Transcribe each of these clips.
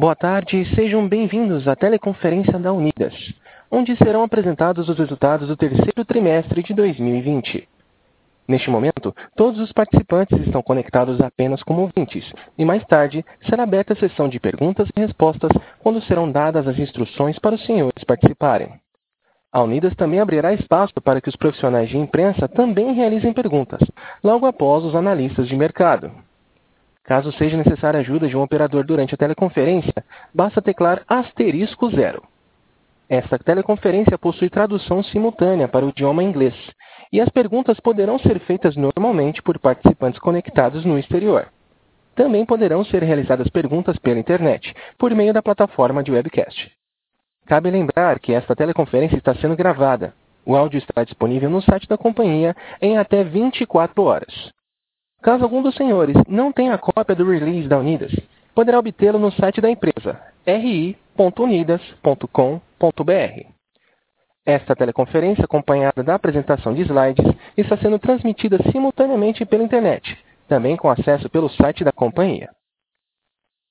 Boa tarde e sejam bem-vindos à teleconferência da Unidas, onde serão apresentados os resultados do terceiro trimestre de 2020. Neste momento, todos os participantes estão conectados apenas como ouvintes, e mais tarde será aberta a sessão de perguntas e respostas quando serão dadas as instruções para os senhores participarem. A Unidas também abrirá espaço para que os profissionais de imprensa também realizem perguntas, logo após os analistas de mercado. Caso seja necessária a ajuda de um operador durante a teleconferência, basta teclar asterisco zero. Esta teleconferência possui tradução simultânea para o idioma inglês, e as perguntas poderão ser feitas normalmente por participantes conectados no exterior. Também poderão ser realizadas perguntas pela internet, por meio da plataforma de webcast. Cabe lembrar que esta teleconferência está sendo gravada. O áudio estará disponível no site da companhia em até 24 horas. Caso algum dos senhores não tenha cópia do release da Unidas, poderá obtê-lo no site da empresa ri.unidas.com.br. Esta teleconferência, acompanhada da apresentação de slides, está sendo transmitida simultaneamente pela internet, também com acesso pelo site da companhia.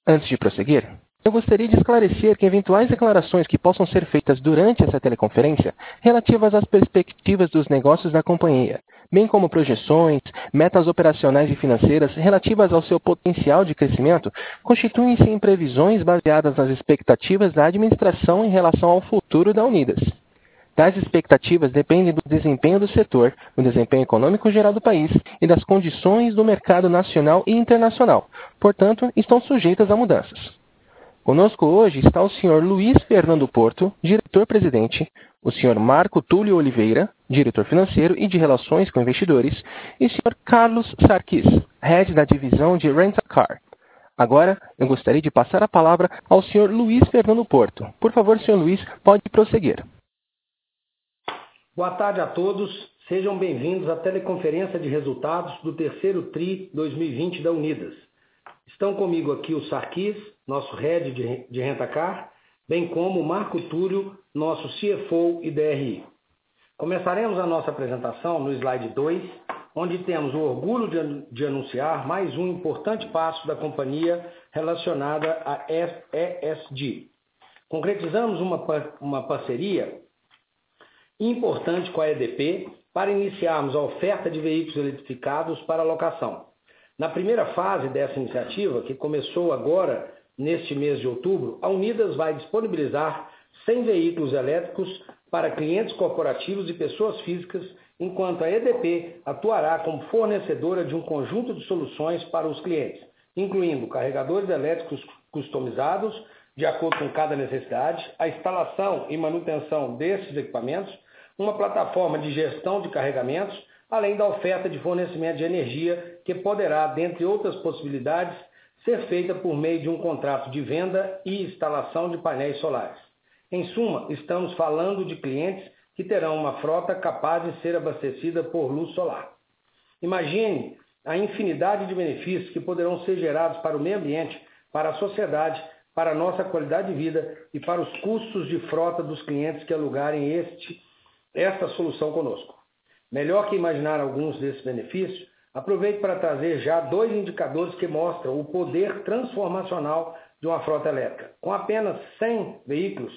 Antes de prosseguir, eu gostaria de esclarecer que eventuais declarações que possam ser feitas durante essa teleconferência, relativas às perspectivas dos negócios da companhia, bem como projeções, metas operacionais e financeiras relativas ao seu potencial de crescimento, constituem-se em previsões baseadas nas expectativas da administração em relação ao futuro da Unidas. Tais expectativas dependem do desempenho do setor, do desempenho econômico geral do país e das condições do mercado nacional e internacional, portanto, estão sujeitas a mudanças. Conosco hoje está o Sr. Luiz Fernando Porto, diretor-presidente, o Sr. Marco Túlio Oliveira, diretor financeiro e de relações com investidores, e o Sr. Carlos Sarkis, head da divisão de Rent a Car. Agora, eu gostaria de passar a palavra ao Sr. Luiz Fernando Porto. Por favor, Sr. Luiz, pode prosseguir. Boa tarde a todos. Sejam bem-vindos à teleconferência de resultados do terceiro TRI 2020 da Unidas. Estão comigo aqui o Sarkis, nosso head de rentacar, bem como Marco Túlio, nosso CFO e DRI. Começaremos a nossa apresentação no slide 2, onde temos o orgulho de, anunciar mais um importante passo da companhia relacionada a ESG. Concretizamos uma, uma parceria importante com a EDP para iniciarmos a oferta de veículos eletrificados para locação. Na primeira fase dessa iniciativa, que começou agora neste mês de outubro, a Unidas vai disponibilizar 100 veículos elétricos para clientes corporativos e pessoas físicas, enquanto a EDP atuará como fornecedora de um conjunto de soluções para os clientes, incluindo carregadores elétricos customizados, de acordo com cada necessidade, a instalação e manutenção desses equipamentos, uma plataforma de gestão de carregamentos, além da oferta de fornecimento de energia, que poderá, dentre outras possibilidades, ser feita por meio de um contrato de venda e instalação de painéis solares. Em suma, estamos falando de clientes que terão uma frota capaz de ser abastecida por luz solar. Imagine a infinidade de benefícios que poderão ser gerados para o meio ambiente, para a sociedade, para a nossa qualidade de vida e para os custos de frota dos clientes que alugarem este, esta solução conosco. Melhor que imaginar alguns desses benefícios, Aproveito para trazer já dois indicadores que mostram o poder transformacional de uma frota elétrica. Com apenas 100 veículos,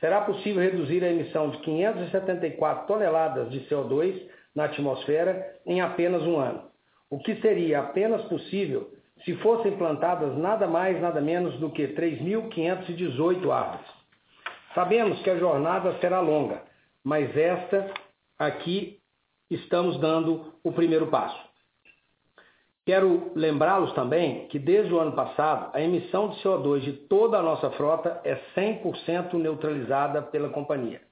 será possível reduzir a emissão de 574 toneladas de CO2 na atmosfera em apenas um ano, o que seria apenas possível se fossem plantadas nada mais, nada menos do que 3.518 árvores. Sabemos que a jornada será longa, mas esta aqui estamos dando o primeiro passo. Quero lembrá-los também que desde o ano passado a emissão de CO2 de toda a nossa frota é 100% neutralizada pela companhia.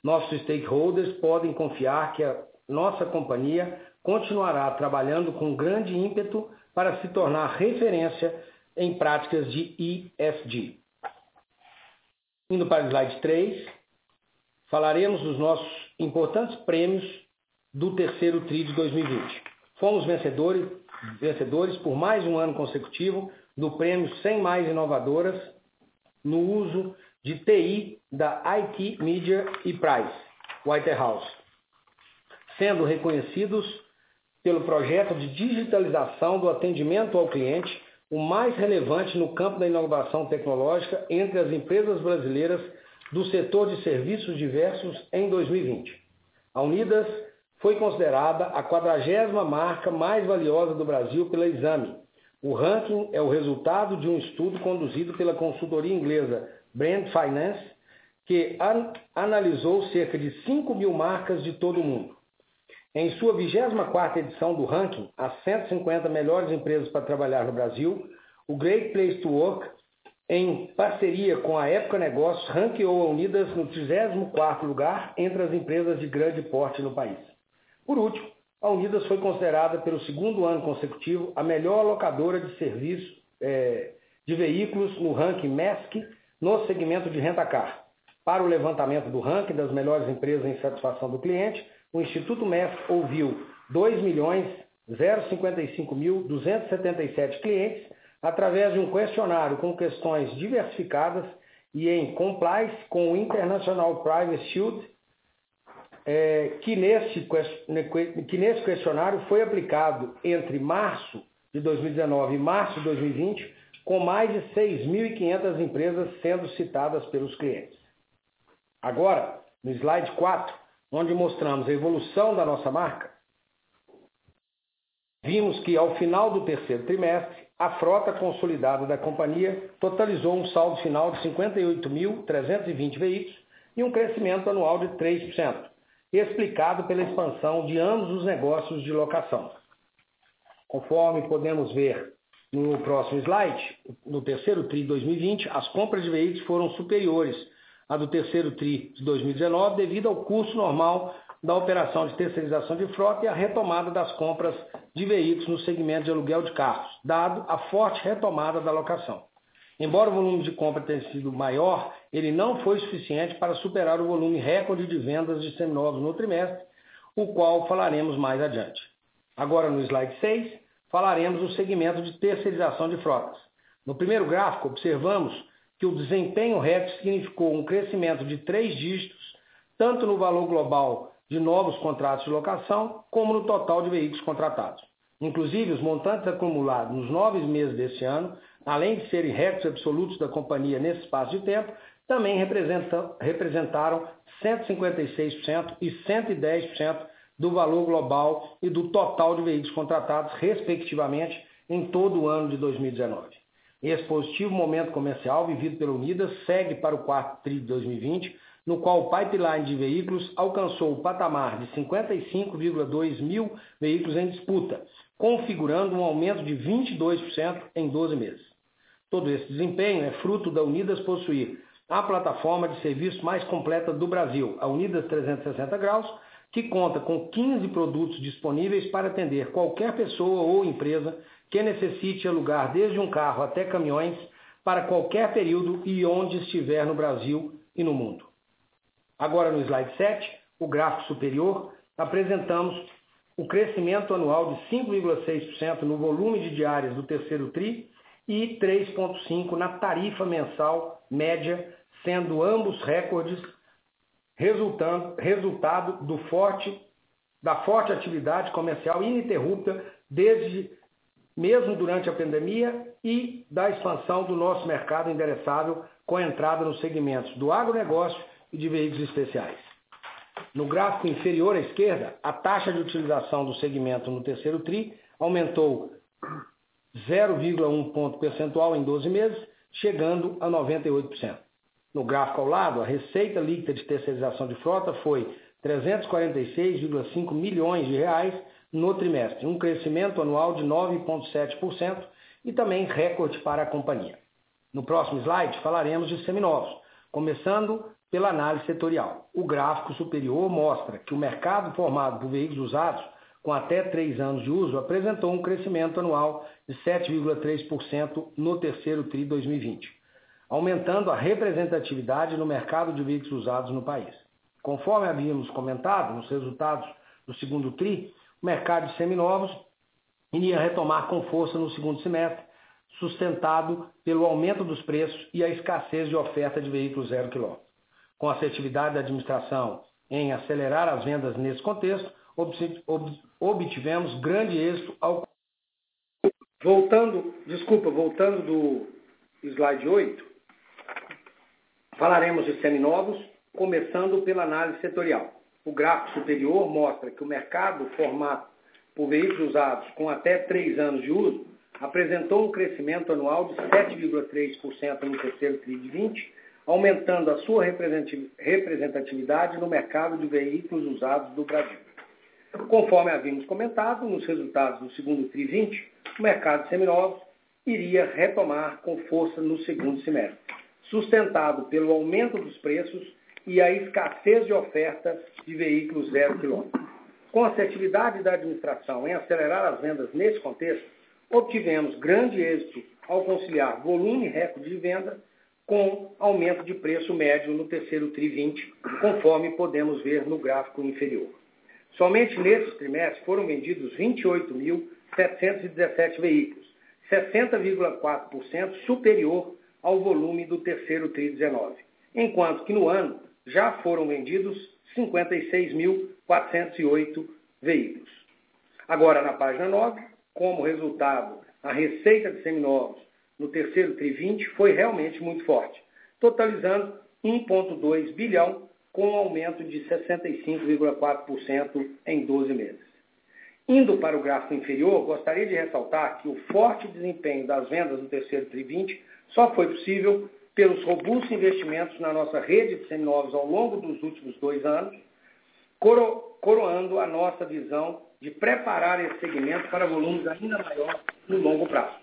Nossos stakeholders podem confiar que a nossa companhia continuará trabalhando com grande ímpeto para se tornar referência em práticas de ESG. Indo para o slide 3, falaremos dos nossos importantes prêmios do terceiro TRI de 2020. Fomos vencedores vencedores por mais um ano consecutivo do prêmio 100 Mais Inovadoras no uso de TI da IT Media e Price, Whitehouse, sendo reconhecidos pelo projeto de digitalização do atendimento ao cliente, o mais relevante no campo da inovação tecnológica entre as empresas brasileiras do setor de serviços diversos em 2020. A Unidas foi considerada a quadragésima marca mais valiosa do Brasil pela Exame. O ranking é o resultado de um estudo conduzido pela consultoria inglesa Brand Finance, que an analisou cerca de 5 mil marcas de todo o mundo. Em sua 24ª edição do ranking, as 150 melhores empresas para trabalhar no Brasil, o Great Place to Work, em parceria com a Época Negócios, ranqueou a Unidas no 34º lugar entre as empresas de grande porte no país. Por último, a Unidas foi considerada pelo segundo ano consecutivo a melhor locadora de serviço é, de veículos no ranking MESC no segmento de renta-car. Para o levantamento do ranking das melhores empresas em satisfação do cliente, o Instituto MESC ouviu 2.055.277 clientes através de um questionário com questões diversificadas e em compliance com o International Privacy Shield é, que, nesse, que nesse questionário foi aplicado entre março de 2019 e março de 2020, com mais de 6.500 empresas sendo citadas pelos clientes. Agora, no slide 4, onde mostramos a evolução da nossa marca, vimos que ao final do terceiro trimestre, a frota consolidada da companhia totalizou um saldo final de 58.320 veículos e um crescimento anual de 3% explicado pela expansão de ambos os negócios de locação. Conforme podemos ver no próximo slide, no terceiro TRI de 2020, as compras de veículos foram superiores à do terceiro TRI de 2019 devido ao custo normal da operação de terceirização de frota e a retomada das compras de veículos no segmento de aluguel de carros, dado a forte retomada da locação. Embora o volume de compra tenha sido maior, ele não foi suficiente para superar o volume recorde de vendas de seminovos no trimestre, o qual falaremos mais adiante. Agora no slide 6, falaremos do segmento de terceirização de frotas. No primeiro gráfico, observamos que o desempenho recorde significou um crescimento de três dígitos, tanto no valor global de novos contratos de locação, como no total de veículos contratados. Inclusive, os montantes acumulados nos nove meses deste ano além de serem recordes absolutos da companhia nesse espaço de tempo, também representaram 156% e 110% do valor global e do total de veículos contratados, respectivamente, em todo o ano de 2019. Esse positivo momento comercial vivido pela Unidas segue para o quarto TRI de 2020, no qual o pipeline de veículos alcançou o patamar de 55,2 mil veículos em disputa, configurando um aumento de 22% em 12 meses. Todo esse desempenho é fruto da Unidas possuir a plataforma de serviço mais completa do Brasil, a Unidas 360 Graus, que conta com 15 produtos disponíveis para atender qualquer pessoa ou empresa que necessite alugar desde um carro até caminhões para qualquer período e onde estiver no Brasil e no mundo. Agora no slide 7, o gráfico superior, apresentamos o crescimento anual de 5,6% no volume de diárias do terceiro TRI e 3,5% na tarifa mensal média, sendo ambos recordes resultado do forte, da forte atividade comercial ininterrupta desde mesmo durante a pandemia e da expansão do nosso mercado endereçável com a entrada nos segmentos do agronegócio e de veículos especiais. No gráfico inferior à esquerda, a taxa de utilização do segmento no terceiro TRI aumentou 0,1 ponto percentual em 12 meses, chegando a 98%. No gráfico ao lado, a receita líquida de terceirização de frota foi 346,5 milhões de reais no trimestre, um crescimento anual de 9,7% e também recorde para a companhia. No próximo slide falaremos de seminovos, começando pela análise setorial. O gráfico superior mostra que o mercado formado por veículos usados com até três anos de uso, apresentou um crescimento anual de 7,3% no terceiro TRI 2020, aumentando a representatividade no mercado de veículos usados no país. Conforme havíamos comentado nos resultados do segundo TRI, o mercado de seminovos iria retomar com força no segundo semestre, sustentado pelo aumento dos preços e a escassez de oferta de veículos zero quilômetro. Com a assertividade da administração em acelerar as vendas nesse contexto, obtivemos grande êxito ao Voltando, desculpa, voltando do slide 8, falaremos de seminovos, começando pela análise setorial. O gráfico superior mostra que o mercado formado por veículos usados com até 3 anos de uso apresentou um crescimento anual de 7,3% no terceiro TRI de 20, aumentando a sua representatividade no mercado de veículos usados do Brasil. Conforme havíamos comentado, nos resultados do segundo TRI 20, o mercado de seminovos iria retomar com força no segundo semestre, sustentado pelo aumento dos preços e a escassez de oferta de veículos zero quilômetro. Com a assertividade da administração em acelerar as vendas nesse contexto, obtivemos grande êxito ao conciliar volume recorde de venda com aumento de preço médio no terceiro TRI 20, conforme podemos ver no gráfico inferior. Somente nesse trimestre foram vendidos 28.717 veículos, 60,4% superior ao volume do terceiro TRI 19, enquanto que no ano já foram vendidos 56.408 veículos. Agora, na página 9, como resultado, a receita de seminovos no terceiro TRI 20 foi realmente muito forte, totalizando 1,2 bilhão, com um aumento de 65,4% em 12 meses. Indo para o gráfico inferior, gostaria de ressaltar que o forte desempenho das vendas no terceiro TRI 20 só foi possível pelos robustos investimentos na nossa rede de seminovos ao longo dos últimos dois anos, coro coroando a nossa visão de preparar esse segmento para volumes ainda maiores no longo prazo.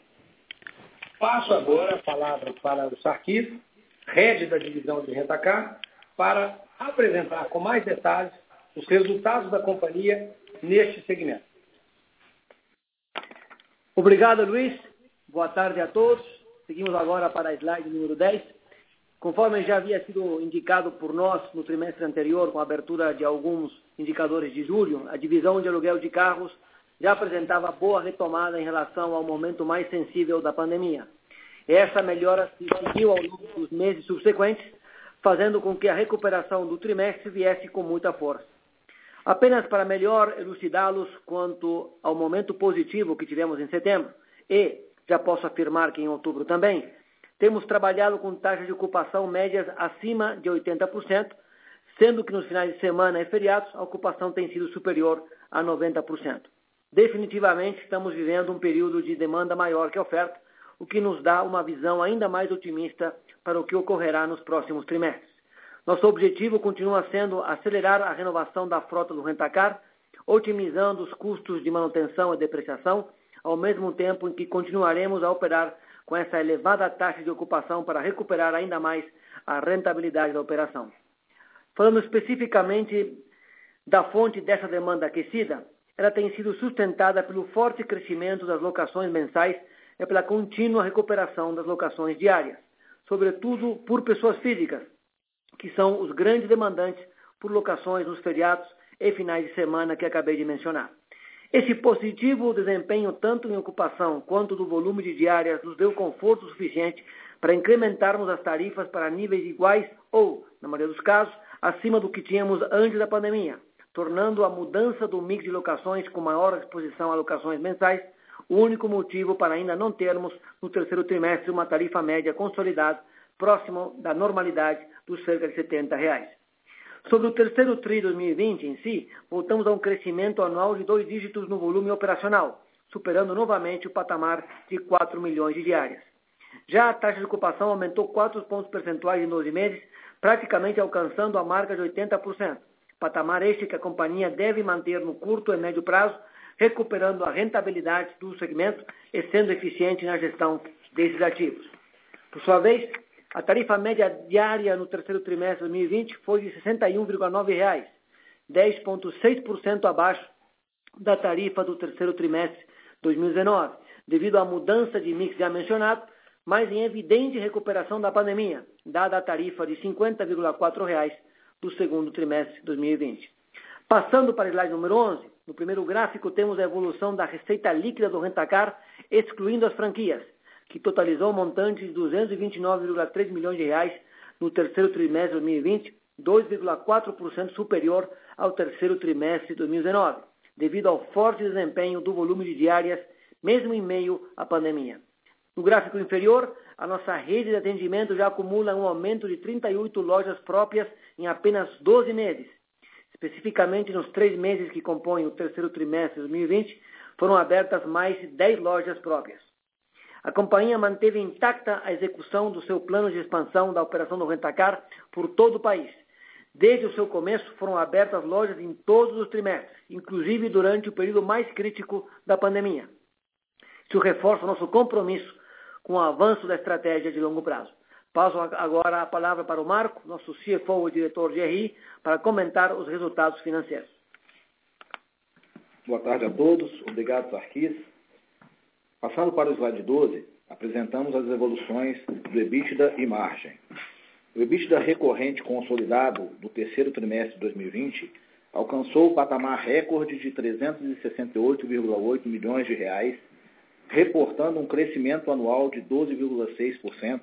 Passo agora a palavra para o Sarkis, head da divisão de Rentacar, para apresentar com mais detalhes os resultados da companhia neste segmento. Obrigado, Luiz. Boa tarde a todos. Seguimos agora para a slide número 10. Conforme já havia sido indicado por nós no trimestre anterior, com a abertura de alguns indicadores de julho, a divisão de aluguel de carros já apresentava boa retomada em relação ao momento mais sensível da pandemia. Essa melhora se seguiu ao longo dos meses subsequentes, fazendo com que a recuperação do trimestre viesse com muita força. Apenas para melhor elucidá-los quanto ao momento positivo que tivemos em setembro, e já posso afirmar que em outubro também, temos trabalhado com taxas de ocupação médias acima de 80%, sendo que nos finais de semana e feriados a ocupação tem sido superior a 90%. Definitivamente estamos vivendo um período de demanda maior que oferta, o que nos dá uma visão ainda mais otimista para o que ocorrerá nos próximos trimestres. Nosso objetivo continua sendo acelerar a renovação da frota do rentacar, otimizando os custos de manutenção e depreciação, ao mesmo tempo em que continuaremos a operar com essa elevada taxa de ocupação para recuperar ainda mais a rentabilidade da operação. Falando especificamente da fonte dessa demanda aquecida, ela tem sido sustentada pelo forte crescimento das locações mensais e pela contínua recuperação das locações diárias, sobretudo por pessoas físicas, que são os grandes demandantes por locações nos feriados e finais de semana que acabei de mencionar. Esse positivo desempenho, tanto em ocupação quanto do volume de diárias, nos deu conforto suficiente para incrementarmos as tarifas para níveis iguais ou, na maioria dos casos, acima do que tínhamos antes da pandemia, tornando a mudança do mix de locações com maior exposição a locações mensais o único motivo para ainda não termos, no terceiro trimestre, uma tarifa média consolidada próximo da normalidade dos cerca de 70 reais. Sobre o terceiro TRI 2020 em si, voltamos a um crescimento anual de dois dígitos no volume operacional, superando novamente o patamar de 4 milhões de diárias. Já a taxa de ocupação aumentou 4 pontos percentuais em 12 meses, praticamente alcançando a marca de 80%, patamar este que a companhia deve manter no curto e médio prazo, recuperando a rentabilidade do segmento e sendo eficiente na gestão desses ativos. Por sua vez, a tarifa média diária no terceiro trimestre de 2020 foi de R$ 61,9, 10,6% abaixo da tarifa do terceiro trimestre de 2019, devido à mudança de mix já mencionado, mas em evidente recuperação da pandemia, dada a tarifa de R$ 50,4 do segundo trimestre de 2020. Passando para o slide número 11, no primeiro gráfico temos a evolução da receita líquida do rentacar, excluindo as franquias, que totalizou um montante de 229,3 milhões de reais no terceiro trimestre de 2020, 2,4% superior ao terceiro trimestre de 2019, devido ao forte desempenho do volume de diárias, mesmo em meio à pandemia. No gráfico inferior, a nossa rede de atendimento já acumula um aumento de 38 lojas próprias em apenas 12 meses. Especificamente nos três meses que compõem o terceiro trimestre de 2020, foram abertas mais de 10 lojas próprias. A companhia manteve intacta a execução do seu plano de expansão da operação do Rentacar por todo o país. Desde o seu começo, foram abertas lojas em todos os trimestres, inclusive durante o período mais crítico da pandemia. Isso reforça nosso compromisso com o avanço da estratégia de longo prazo. Passo agora a palavra para o Marco, nosso CFO e diretor de RI, para comentar os resultados financeiros. Boa tarde a todos. Obrigado, Sarkis. Passando para o slide 12, apresentamos as evoluções do EBITDA e margem. O EBITDA recorrente consolidado do terceiro trimestre de 2020 alcançou o patamar recorde de 368,8 milhões de reais, reportando um crescimento anual de 12,6%,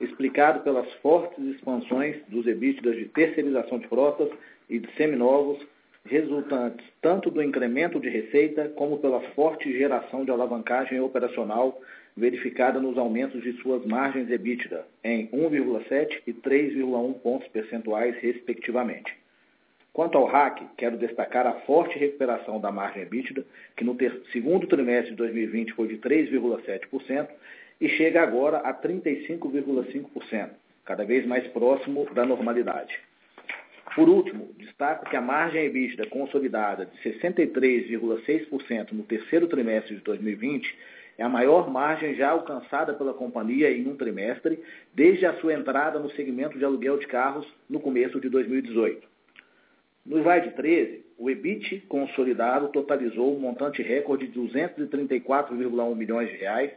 explicado pelas fortes expansões dos EBITDAs de terceirização de frotas e de seminovos resultantes tanto do incremento de receita como pela forte geração de alavancagem operacional verificada nos aumentos de suas margens EBITDA em 1,7 e 3,1 pontos percentuais, respectivamente. Quanto ao RAC, quero destacar a forte recuperação da margem EBITDA, que no segundo trimestre de 2020 foi de 3,7% e chega agora a 35,5%, cada vez mais próximo da normalidade. Por último, destaco que a margem EBITDA consolidada de 63,6% no terceiro trimestre de 2020 é a maior margem já alcançada pela companhia em um trimestre desde a sua entrada no segmento de aluguel de carros no começo de 2018. No slide 13, o EBIT consolidado totalizou um montante recorde de 234,1 milhões de reais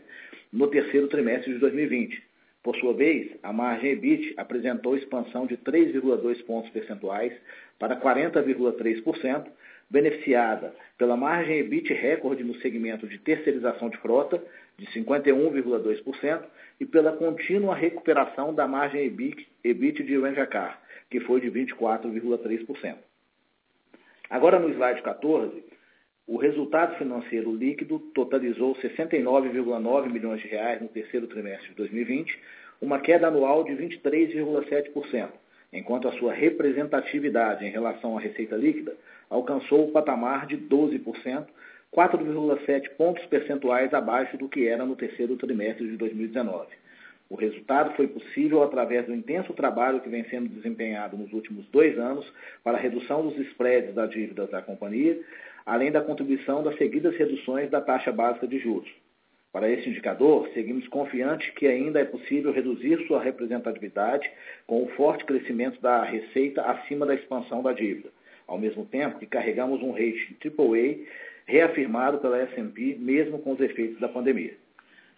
no terceiro trimestre de 2020, por sua vez, a margem EBIT apresentou expansão de 3,2 pontos percentuais para 40,3%, beneficiada pela margem EBIT recorde no segmento de terceirização de frota, de 51,2%, e pela contínua recuperação da margem EBIT, EBIT de Renjacar, que foi de 24,3%. Agora no slide 14, o resultado financeiro líquido totalizou 69,9 milhões de reais no terceiro trimestre de 2020, uma queda anual de 23,7%, enquanto a sua representatividade em relação à receita líquida alcançou o patamar de 12%, 4,7 pontos percentuais abaixo do que era no terceiro trimestre de 2019. O resultado foi possível através do intenso trabalho que vem sendo desempenhado nos últimos dois anos para a redução dos spreads das dívidas da companhia, além da contribuição das seguidas reduções da taxa básica de juros. Para esse indicador, seguimos confiantes que ainda é possível reduzir sua representatividade com o forte crescimento da receita acima da expansão da dívida, ao mesmo tempo que carregamos um rating AAA reafirmado pela S&P mesmo com os efeitos da pandemia.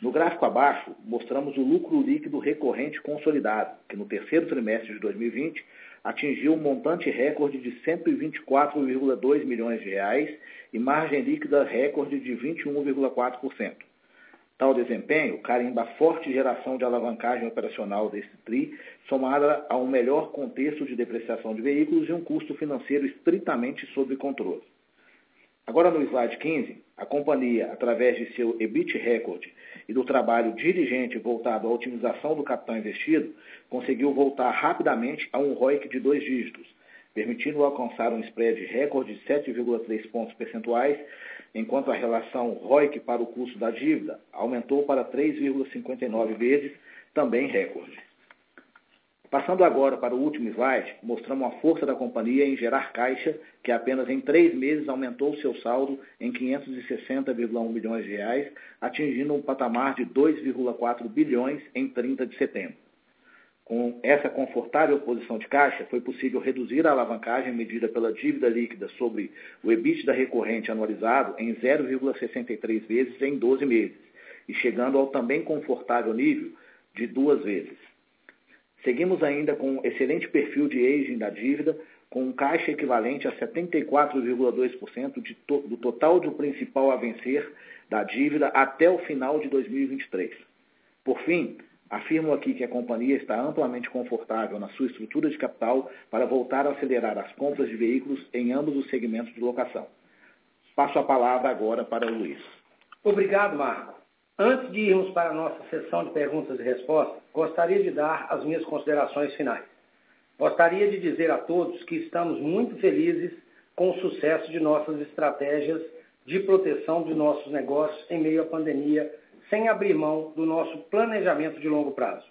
No gráfico abaixo, mostramos o lucro líquido recorrente consolidado, que no terceiro trimestre de 2020 atingiu um montante recorde de 124,2 milhões de reais e margem líquida recorde de 21,4%. Tal desempenho carimba a forte geração de alavancagem operacional desse TRI, somada a um melhor contexto de depreciação de veículos e um custo financeiro estritamente sob controle. Agora no slide 15, a companhia, através de seu EBIT recorde e do trabalho diligente voltado à otimização do capital investido, conseguiu voltar rapidamente a um ROIC de dois dígitos, permitindo alcançar um spread recorde de 7,3 pontos percentuais, enquanto a relação ROIC para o custo da dívida aumentou para 3,59 vezes, também recorde. Passando agora para o último slide, mostramos a força da companhia em gerar caixa, que apenas em três meses aumentou seu saldo em 560,1 milhões de reais, atingindo um patamar de 2,4 bilhões em 30 de setembro. Com essa confortável posição de caixa, foi possível reduzir a alavancagem medida pela dívida líquida sobre o EBITDA recorrente anualizado em 0,63 vezes em 12 meses, e chegando ao também confortável nível de duas vezes. Seguimos ainda com um excelente perfil de aging da dívida, com um caixa equivalente a 74,2% to do total do principal a vencer da dívida até o final de 2023. Por fim, Afirmo aqui que a companhia está amplamente confortável na sua estrutura de capital para voltar a acelerar as compras de veículos em ambos os segmentos de locação. Passo a palavra agora para o Luiz. Obrigado, Marco. Antes de irmos para a nossa sessão de perguntas e respostas, gostaria de dar as minhas considerações finais. Gostaria de dizer a todos que estamos muito felizes com o sucesso de nossas estratégias de proteção de nossos negócios em meio à pandemia, sem abrir mão do nosso planejamento de longo prazo.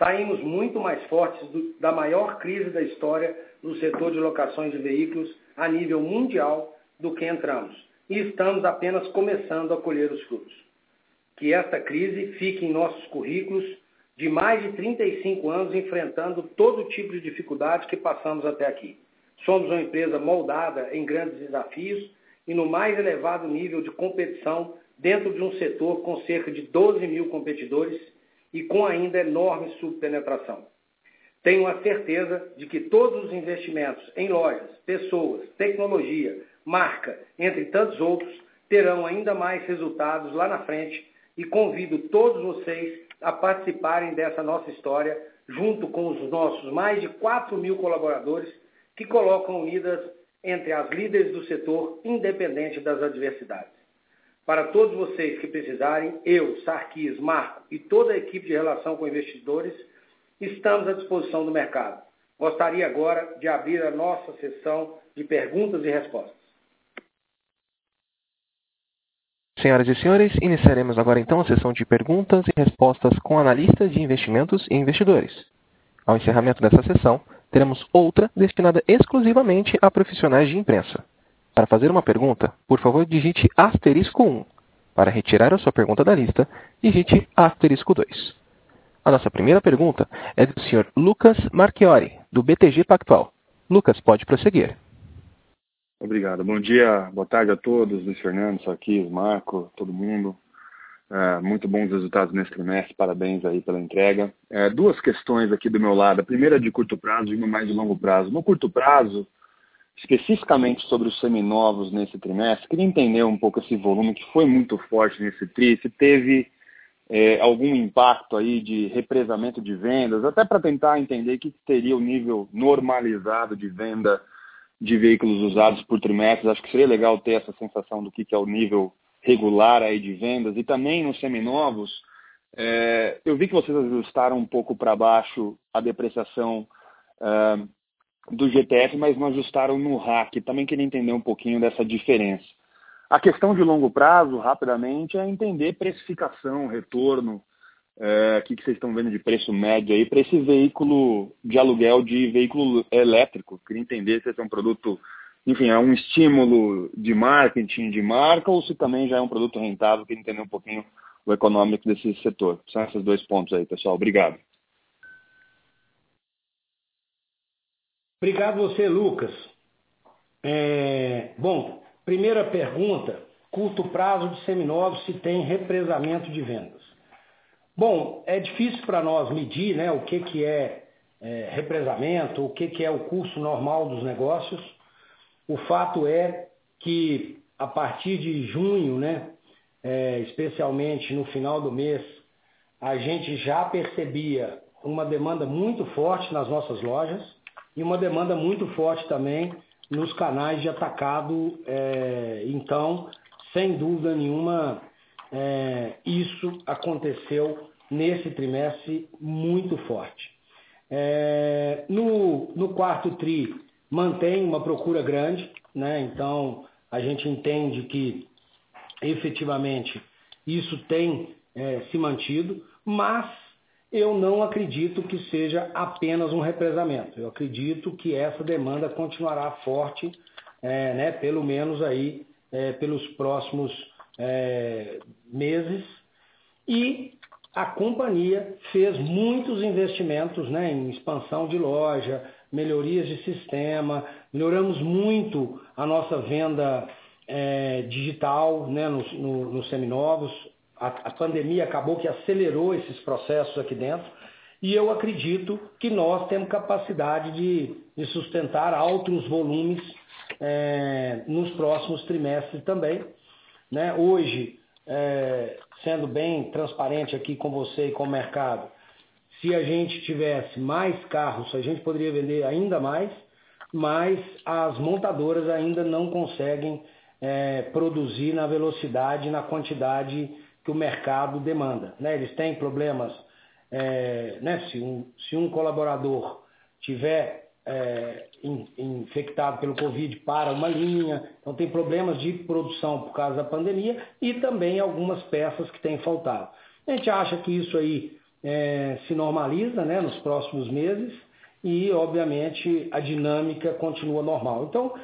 Saímos muito mais fortes do, da maior crise da história no setor de locações de veículos a nível mundial do que entramos e estamos apenas começando a colher os frutos. Que esta crise fique em nossos currículos de mais de 35 anos enfrentando todo tipo de dificuldade que passamos até aqui. Somos uma empresa moldada em grandes desafios e no mais elevado nível de competição dentro de um setor com cerca de 12 mil competidores e com ainda enorme subpenetração. Tenho a certeza de que todos os investimentos em lojas, pessoas, tecnologia, marca, entre tantos outros, terão ainda mais resultados lá na frente e convido todos vocês a participarem dessa nossa história junto com os nossos mais de 4 mil colaboradores que colocam unidas entre as líderes do setor, independente das adversidades. Para todos vocês que precisarem, eu, Sarquis, Marco e toda a equipe de relação com investidores, estamos à disposição do mercado. Gostaria agora de abrir a nossa sessão de perguntas e respostas. Senhoras e senhores, iniciaremos agora então a sessão de perguntas e respostas com analistas de investimentos e investidores. Ao encerramento dessa sessão, teremos outra destinada exclusivamente a profissionais de imprensa. Para fazer uma pergunta, por favor, digite asterisco 1. Para retirar a sua pergunta da lista, digite asterisco 2. A nossa primeira pergunta é do Sr. Lucas Marchiori, do BTG Pactual. Lucas, pode prosseguir. Obrigado. Bom dia, boa tarde a todos, Luiz Fernando, Sarquis, Marco, todo mundo. É, muito bons resultados nesse trimestre, parabéns aí pela entrega. É, duas questões aqui do meu lado, a primeira de curto prazo e uma mais de longo prazo. No curto prazo, especificamente sobre os seminovos nesse trimestre, queria entender um pouco esse volume que foi muito forte nesse tri, se teve é, algum impacto aí de represamento de vendas, até para tentar entender o que seria o nível normalizado de venda de veículos usados por trimestre. Acho que seria legal ter essa sensação do que, é o nível regular aí de vendas. E também nos seminovos, é, eu vi que vocês ajustaram um pouco para baixo a depreciação é, do GTF, mas não ajustaram no RAC. Também queria entender um pouquinho dessa diferença. A questão de longo prazo, rapidamente, é entender precificação, retorno, o que, que vocês estão vendo de preço médio aí para esse veículo de aluguel de veículo elétrico. Queria entender se esse é um produto, enfim, é um estímulo de marketing, de marca, ou se também já é um produto rentável. Queria entender um pouquinho o econômico desse setor. São esses dois pontos aí, pessoal. Obrigado. Obrigado você, Lucas. É, bom, primeira pergunta, curto prazo de seminovos se tem represamento de vendas. Bom, é difícil para nós medir né, o que, que é, é represamento, o que, que é o curso normal dos negócios. O fato é que a partir de junho, né, é, especialmente no final do mês, a gente já percebia uma demanda muito forte nas nossas lojas e uma demanda muito forte também nos canais de atacado. É, então, sem dúvida nenhuma, é, isso aconteceu nesse trimestre muito forte. É, no, no quarto TRI, mantém uma procura grande, né? então a gente entende que efetivamente isso tem é, se mantido, mas eu não acredito que seja apenas um represamento. Eu acredito que essa demanda continuará forte, é, né, pelo menos aí é, pelos próximos é, meses. E a companhia fez muitos investimentos né, em expansão de loja, melhorias de sistema, melhoramos muito a nossa venda é, digital né, nos, no, nos seminovos, a, a pandemia acabou que acelerou esses processos aqui dentro e eu acredito que nós temos capacidade de, de sustentar altos volumes é, nos próximos trimestres também. Né? Hoje, é, sendo bem transparente aqui com você e com o mercado, se a gente tivesse mais carros, a gente poderia vender ainda mais, mas as montadoras ainda não conseguem é, produzir na velocidade, na quantidade que o mercado demanda. Né? Eles têm problemas, é, né? se, um, se um colaborador tiver é, infectado pelo Covid para uma linha, então tem problemas de produção por causa da pandemia e também algumas peças que têm faltado. A gente acha que isso aí é, se normaliza né, nos próximos meses e, obviamente, a dinâmica continua normal. Então,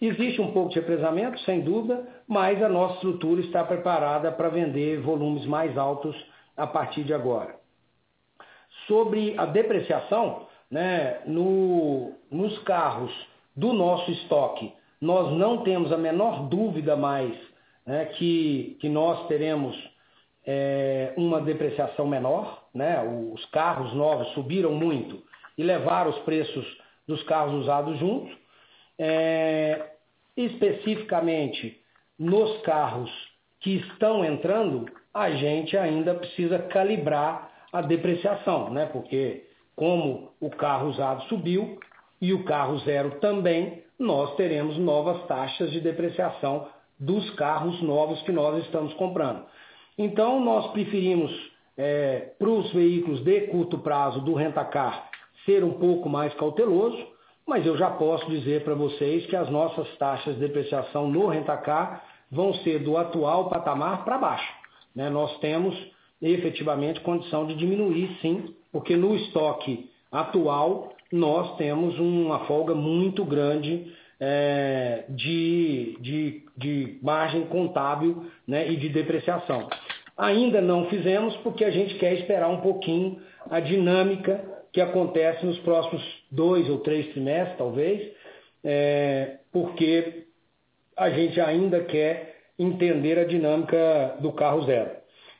existe um pouco de represamento, sem dúvida, mas a nossa estrutura está preparada para vender volumes mais altos a partir de agora. Sobre a depreciação, né, no, nos carros do nosso estoque, nós não temos a menor dúvida mais né, que, que nós teremos é, uma depreciação menor. Né, os carros novos subiram muito e levaram os preços dos carros usados juntos. É, especificamente nos carros que estão entrando, a gente ainda precisa calibrar a depreciação, né? porque como o carro usado subiu e o carro zero também, nós teremos novas taxas de depreciação dos carros novos que nós estamos comprando. Então, nós preferimos, é, para os veículos de curto prazo do rentacar, ser um pouco mais cauteloso, mas eu já posso dizer para vocês que as nossas taxas de depreciação no rentacar vão ser do atual patamar para baixo. Né? Nós temos efetivamente condição de diminuir, sim, porque no estoque atual nós temos uma folga muito grande é, de, de, de, margem contábil né, e de depreciação. Ainda não fizemos porque a gente quer esperar um pouquinho a dinâmica que acontece nos próximos dois ou três trimestres, talvez, é, porque a gente ainda quer entender a dinâmica do carro zero.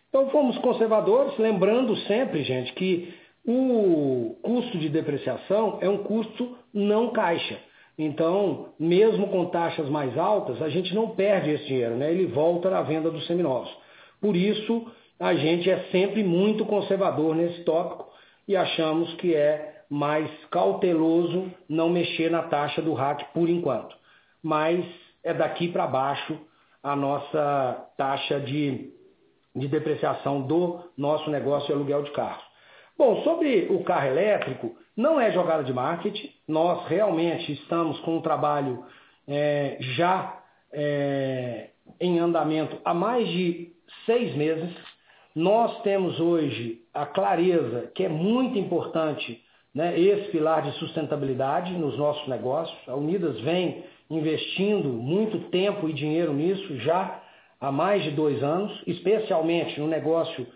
Então fomos conservadores, lembrando sempre, gente, que o custo de depreciação é um custo não caixa. Então, mesmo com taxas mais altas, a gente não perde esse dinheiro, né? ele volta na venda dos seminovos. Por isso, a gente é sempre muito conservador nesse tópico e achamos que é mais cauteloso não mexer na taxa do RAC por enquanto. Mas é daqui para baixo a nossa taxa de, de depreciação do nosso negócio de aluguel de carros. Bom, sobre o carro elétrico, não é jogada de marketing. Nós realmente estamos com um trabalho é, já é, em andamento há mais de seis meses. Nós temos hoje a clareza que é muito importante né, esse pilar de sustentabilidade nos nossos negócios. A Unidas vem investindo muito tempo e dinheiro nisso já há mais de dois anos, especialmente no negócio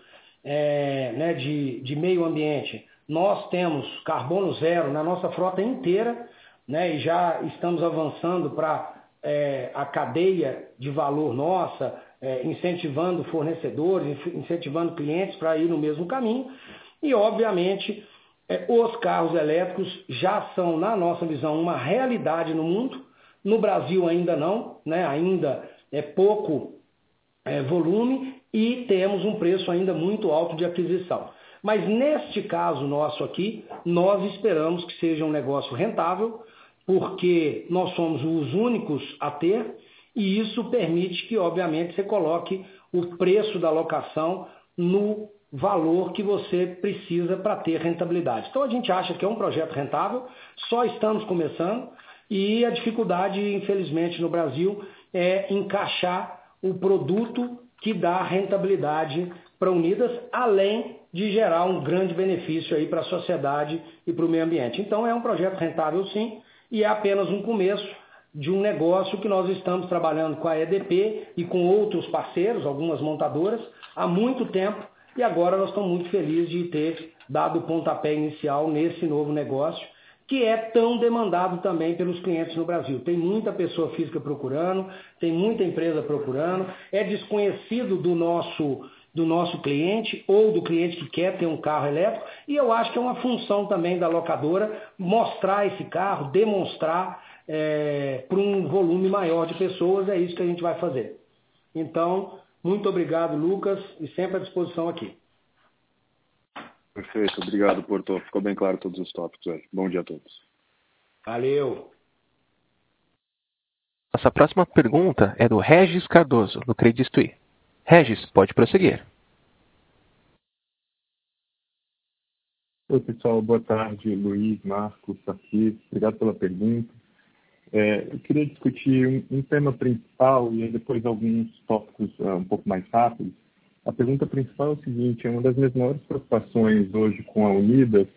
é, né, de, de meio ambiente. Nós temos carbono zero na nossa frota inteira né, e já estamos avançando para é, a cadeia de valor nossa, é, incentivando fornecedores, incentivando clientes para ir no mesmo caminho. E, obviamente, é, os carros elétricos já são, na nossa visão, uma realidade no mundo. No Brasil ainda não, né? ainda é pouco é, volume e temos um preço ainda muito alto de aquisição. Mas neste caso nosso aqui, nós esperamos que seja um negócio rentável, porque nós somos os únicos a ter e isso permite que, obviamente, você coloque o preço da locação no valor que você precisa para ter rentabilidade. Então a gente acha que é um projeto rentável, só estamos começando e a dificuldade, infelizmente, no Brasil é encaixar o produto que dá rentabilidade para Unidas, além de gerar um grande benefício aí para a sociedade e para o meio ambiente. Então é um projeto rentável sim, e é apenas um começo de um negócio que nós estamos trabalhando com a EDP e com outros parceiros, algumas montadoras, há muito tempo e agora nós estamos muito felizes de ter dado o pontapé inicial nesse novo negócio, que é tão demandado também pelos clientes no Brasil. Tem muita pessoa física procurando, tem muita empresa procurando, é desconhecido do nosso do nosso cliente ou do cliente que quer ter um carro elétrico, e eu acho que é uma função também da locadora mostrar esse carro, demonstrar é, para um volume maior de pessoas, é isso que a gente vai fazer. Então, muito obrigado, Lucas, e sempre à disposição aqui. Perfeito, obrigado, Porto. Ficou bem claro todos os tópicos. Bom dia a todos. Valeu. Nossa próxima pergunta é do Regis Cardoso, do Credit Suisse. Regis, pode prosseguir. Oi, pessoal. Boa tarde, Luiz, Marcos, Safi. Obrigado pela pergunta. É, eu queria discutir um, um, tema principal e depois alguns tópicos uh, um pouco mais rápidos. A pergunta principal é o seguinte: é uma das minhas maiores preocupações hoje com a Unidas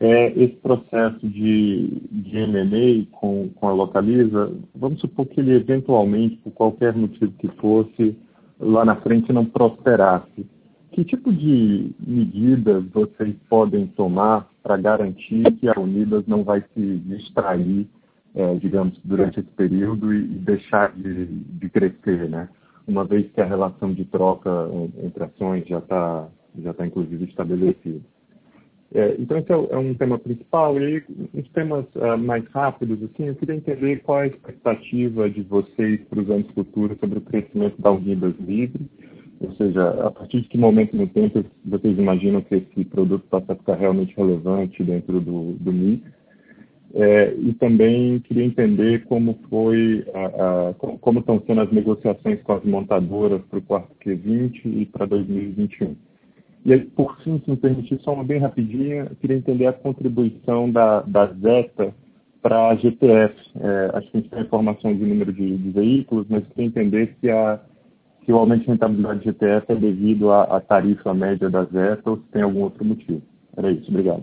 é esse processo de, de com, com a Localiza. Vamos supor que ele eventualmente, por qualquer motivo que fosse, lá na frente não prosperasse. Que tipo de medidas vocês podem tomar para garantir que a Unidas não vai se distrair, é, digamos, durante esse período e, e deixar de, de crescer, né? Uma vez que a relação de troca entre ações já está, já tá, inclusive, estabelecida. É, então, esse é, é, um tema principal. E uns temas uh, mais rápidos, assim, eu queria entender qual é a expectativa de vocês para os anos futuros sobre o crescimento da Unidas Livre, ou seja, a partir de que momento no tempo vocês imaginam que esse produto possa ficar realmente relevante dentro do, do mix? É, e também queria entender como foi, a, a, como estão sendo as negociações com as montadoras para o quarto Q20 e para 2021. E aí, por fim, se me permitir só uma bem rapidinha, queria entender a contribuição da, da Zeta para a GTF. É, acho que a gente tem informação de número de, de veículos, mas queria entender se, a, se o aumento de rentabilidade de GTF é devido à, à tarifa média da Zeta ou se tem algum outro motivo. Era isso, obrigado.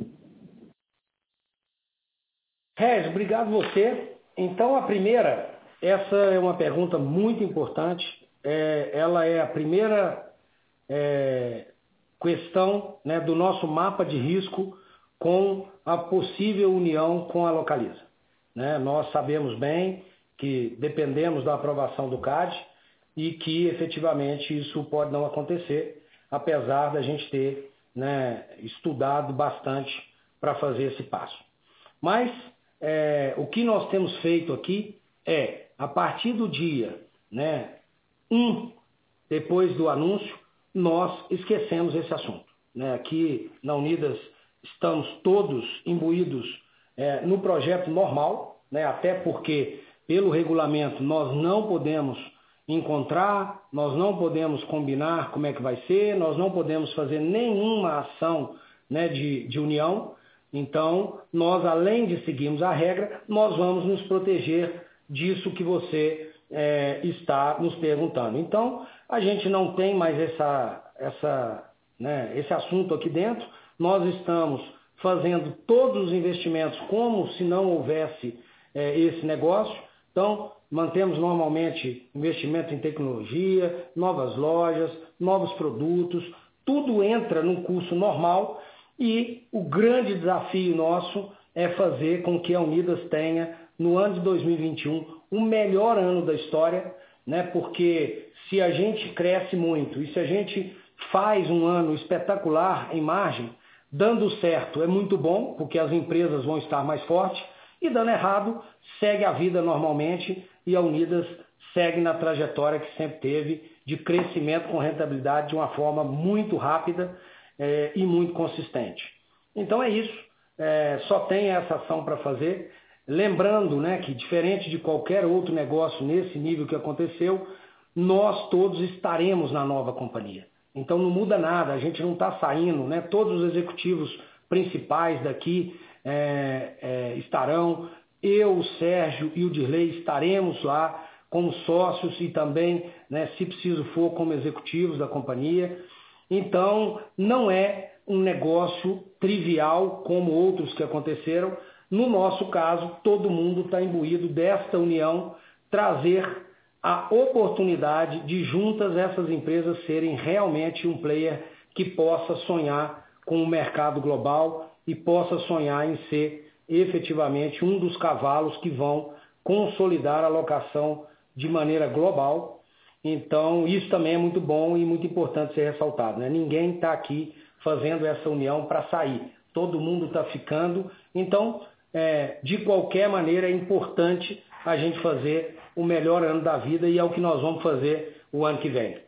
Regis, obrigado você. Então, a primeira, essa é uma pergunta muito importante. É, ela é a primeira é, questão né, do nosso mapa de risco com a possível união com a Localiza. Né? Nós sabemos bem que dependemos da aprovação do CAD e que efetivamente isso pode não acontecer, apesar da gente ter né, estudado bastante para fazer esse passo. Mas é, o que nós temos feito aqui é, a partir do dia né, um, depois do anúncio, nós esquecemos esse assunto. Né? Aqui na Unidas estamos todos imbuídos é, no projeto normal, né? até porque, pelo regulamento, nós não podemos encontrar, nós não podemos combinar como é que vai ser, nós não podemos fazer nenhuma ação né, de, de união. Então, nós, além de seguirmos a regra, nós vamos nos proteger disso que você é, está nos perguntando. Então, a gente não tem mais essa, essa, né, esse assunto aqui dentro. Nós estamos fazendo todos os investimentos como se não houvesse é, esse negócio. Então, mantemos normalmente investimento em tecnologia, novas lojas, novos produtos, tudo entra no curso normal e o grande desafio nosso é fazer com que a Unidas tenha, no ano de 2021, o melhor ano da história, né? porque se a gente cresce muito e se a gente faz um ano espetacular em margem, dando certo é muito bom, porque as empresas vão estar mais fortes, e dando errado, segue a vida normalmente e a Unidas segue na trajetória que sempre teve de crescimento com rentabilidade de uma forma muito rápida é, e muito consistente. Então é isso, é, só tem essa ação para fazer. Lembrando né, que, diferente de qualquer outro negócio nesse nível que aconteceu, nós todos estaremos na nova companhia. Então não muda nada, a gente não está saindo, né? todos os executivos principais daqui é, é, estarão, eu, o Sérgio e o Dirley estaremos lá como sócios e também, né, se preciso for, como executivos da companhia. Então, não é um negócio trivial como outros que aconteceram. No nosso caso, todo mundo está imbuído desta união, trazer a oportunidade de juntas essas empresas serem realmente um player que possa sonhar com o mercado global e possa sonhar em ser efetivamente um dos cavalos que vão consolidar a locação de maneira global. Então, isso também é muito bom e muito importante ser ressaltado. Né? Ninguém está aqui fazendo essa união para sair. Todo mundo está ficando. Então, é, de qualquer maneira, é importante a gente fazer o melhor ano da vida e é o que nós vamos fazer o ano que vem.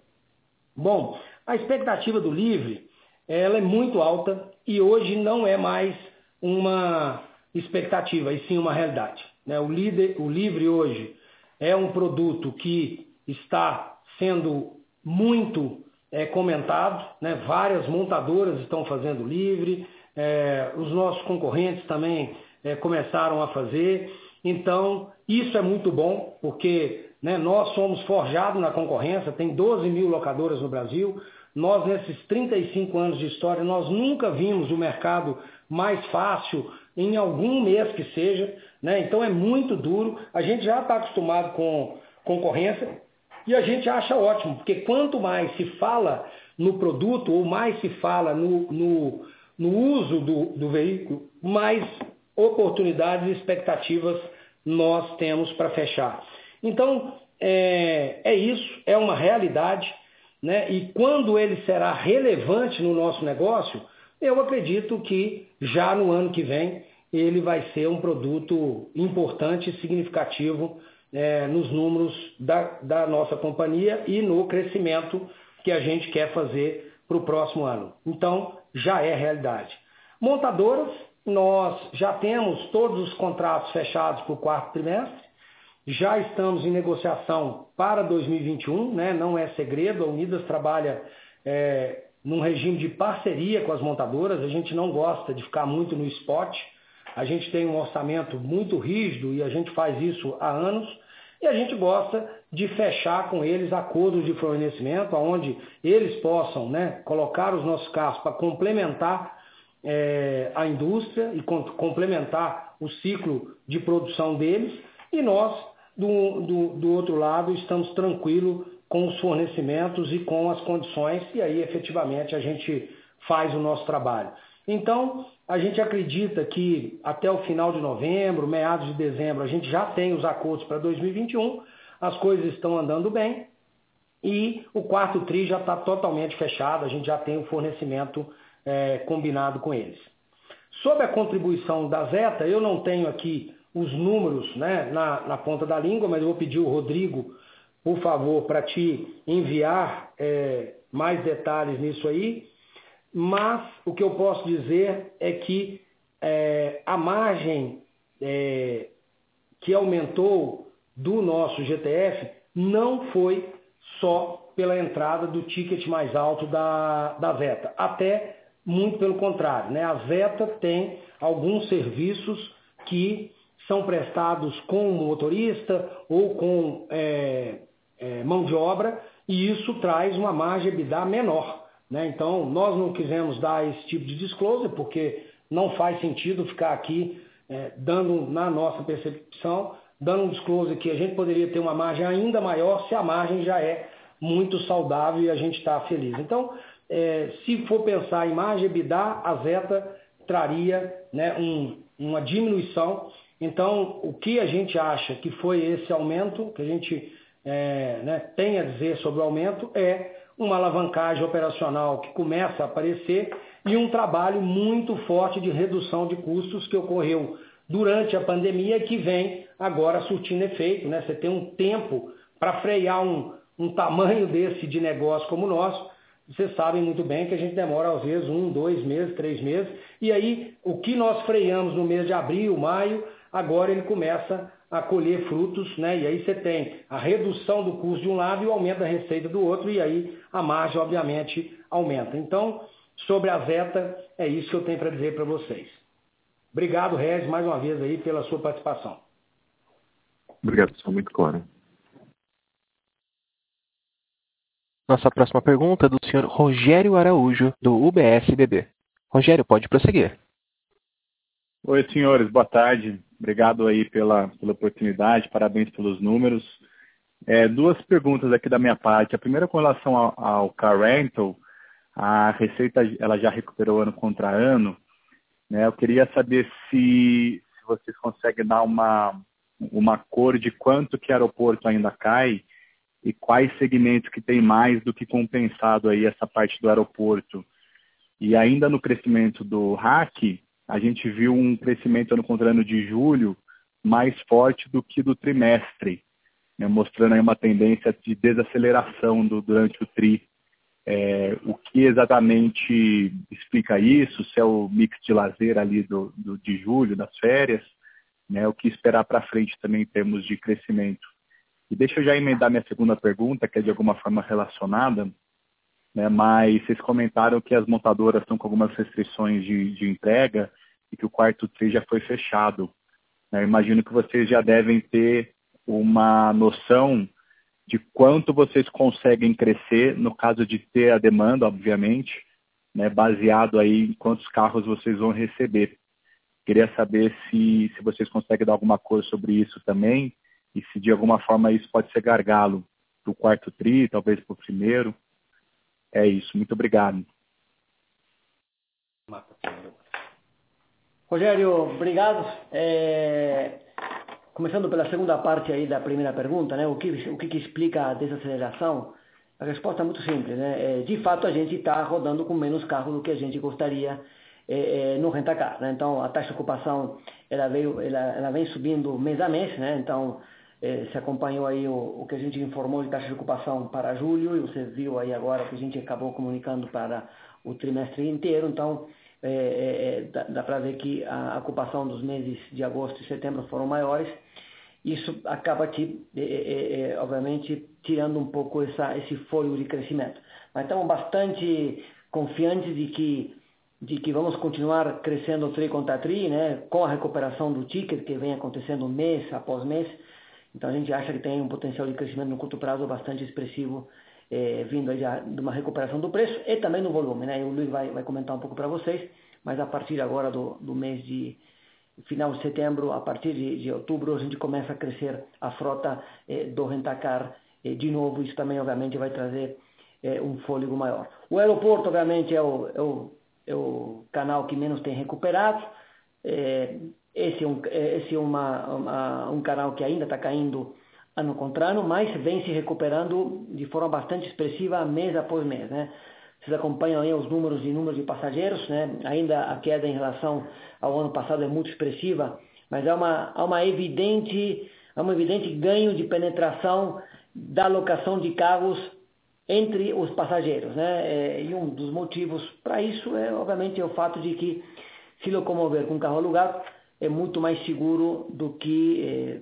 Bom, a expectativa do livre ela é muito alta e hoje não é mais uma expectativa, e sim uma realidade. Né? O, líder, o livre hoje é um produto que está sendo muito é, comentado, né? várias montadoras estão fazendo livre, é, os nossos concorrentes também é, começaram a fazer. Então, isso é muito bom, porque né, nós somos forjados na concorrência, tem 12 mil locadoras no Brasil. Nós, nesses 35 anos de história, nós nunca vimos o mercado mais fácil em algum mês que seja. Né? Então, é muito duro. A gente já está acostumado com concorrência e a gente acha ótimo, porque quanto mais se fala no produto ou mais se fala no, no, no uso do, do veículo, mais oportunidades e expectativas nós temos para fechar. Então, é, é, isso, é uma realidade, né? e quando ele será relevante no nosso negócio, eu acredito que já no ano que vem ele vai ser um produto importante e significativo é, nos números da, da nossa companhia e no crescimento que a gente quer fazer para o próximo ano. Então, já é realidade. Montadoras, nós já temos todos os contratos fechados para o quarto trimestre, já estamos em negociação para 2021, né? não é segredo, a Unidas trabalha é, num regime de parceria com as montadoras, a gente não gosta de ficar muito no spot, a gente tem um orçamento muito rígido e a gente faz isso há anos, e a gente gosta de fechar com eles acordos de fornecimento, onde eles possam né, colocar os nossos carros para complementar é, a indústria e complementar o ciclo de produção deles, e nós, do, do, do outro lado, estamos tranquilos com os fornecimentos e com as condições, e aí efetivamente a gente faz o nosso trabalho. Então, a gente acredita que até o final de novembro, meados de dezembro, a gente já tem os acordos para 2021, as coisas estão andando bem e o quarto TRI já está totalmente fechado, a gente já tem o fornecimento é, combinado com eles. Sobre a contribuição da Zeta, eu não tenho aqui os números né, na, na ponta da língua, mas eu vou pedir o Rodrigo, por favor, para te enviar é, mais detalhes nisso aí mas o que eu posso dizer é que é, a margem é, que aumentou do nosso GTF não foi só pela entrada do ticket mais alto da, da Veta, até muito pelo contrário. Né? A Veta tem alguns serviços que são prestados com o motorista ou com é, é, mão de obra e isso traz uma margem EBITDA menor. Né? Então, nós não quisemos dar esse tipo de disclosure, porque não faz sentido ficar aqui é, dando, na nossa percepção, dando um disclosure que a gente poderia ter uma margem ainda maior se a margem já é muito saudável e a gente está feliz. Então, é, se for pensar em margem EBITDA, a Zeta traria né, um, uma diminuição. Então, o que a gente acha que foi esse aumento, que a gente é, né, tem a dizer sobre o aumento, é uma alavancagem operacional que começa a aparecer e um trabalho muito forte de redução de custos que ocorreu durante a pandemia que vem agora surtindo efeito. Né? Você tem um tempo para frear um, um tamanho desse de negócio como o nosso. Vocês sabem muito bem que a gente demora às vezes um, dois meses, três meses. E aí o que nós freamos no mês de abril, maio, agora ele começa a colher frutos, né? E aí você tem a redução do custo de um lado e o aumento da receita do outro, e aí a margem, obviamente, aumenta. Então, sobre a Zeta, é isso que eu tenho para dizer para vocês. Obrigado, Regis, mais uma vez aí pela sua participação. Obrigado, sou muito claro. Nossa próxima pergunta é do senhor Rogério Araújo, do UBS BB. Rogério, pode prosseguir. Oi, senhores, boa tarde. Obrigado aí pela, pela oportunidade, parabéns pelos números. É, duas perguntas aqui da minha parte. A primeira com relação ao, ao car rental, a receita ela já recuperou ano contra ano. Né? Eu queria saber se, se vocês conseguem dar uma, uma cor de quanto que aeroporto ainda cai e quais segmentos que tem mais do que compensado aí essa parte do aeroporto. E ainda no crescimento do RAC, a gente viu um crescimento no contra ano de julho mais forte do que do trimestre, né, mostrando aí uma tendência de desaceleração do, durante o TRI. É, o que exatamente explica isso? Se é o mix de lazer ali do, do de julho, das férias, né, o que esperar para frente também em termos de crescimento. E deixa eu já emendar minha segunda pergunta, que é de alguma forma relacionada, né? mas vocês comentaram que as montadoras estão com algumas restrições de, de entrega e que o quarto TRI já foi fechado. Né? Imagino que vocês já devem ter uma noção de quanto vocês conseguem crescer no caso de ter a demanda, obviamente, né, baseado aí em quantos carros vocês vão receber. Queria saber se, se vocês conseguem dar alguma coisa sobre isso também e se de alguma forma isso pode ser gargalo para o quarto tri, talvez para o primeiro. É isso. Muito obrigado. Rogério, obrigado. É... Começando pela segunda parte aí da primeira pergunta, né? O que, o que, que explica a desaceleração? A resposta é muito simples, né? É, de fato, a gente está rodando com menos carro do que a gente gostaria é, é, no rentacar, né? Então, a taxa de ocupação ela veio, ela, ela vem subindo mês a mês, né? Então, é, se acompanhou aí o, o, que a gente informou de taxa de ocupação para julho e você viu aí agora que a gente acabou comunicando para o trimestre inteiro. Então, é, é dá, dá para ver que a ocupação dos meses de agosto e setembro foram maiores isso acaba aqui, obviamente, tirando um pouco essa, esse fôlego de crescimento. Mas estamos bastante confiantes de que, de que vamos continuar crescendo tri contra tri, né, com a recuperação do ticket que vem acontecendo mês após mês. Então a gente acha que tem um potencial de crescimento no curto prazo bastante expressivo, é, vindo aí de uma recuperação do preço e também no volume. Né? O Luiz vai, vai comentar um pouco para vocês, mas a partir agora do, do mês de final de setembro, a partir de, de, outubro, a gente começa a crescer a frota eh, do rentacar eh, de novo. Isso também, obviamente, vai trazer eh, um fôlego maior. O aeroporto, obviamente, é o, é o, é o canal que menos tem recuperado. Esse é, um, esse é uma, uma, um canal que ainda está caindo ano contra ano, mas vem se recuperando de forma bastante expressiva mês após mês. Né? Vocês acompanham aí os números de números de passageiros, né? Ainda a queda em relação ao ano passado é muito expressiva, mas há uma, há uma evidente, há um evidente ganho de penetração da locação de carros entre os passageiros, né? É, e um dos motivos para isso é, obviamente, é o fato de que se locomover com carro alugado é muito mais seguro do que é,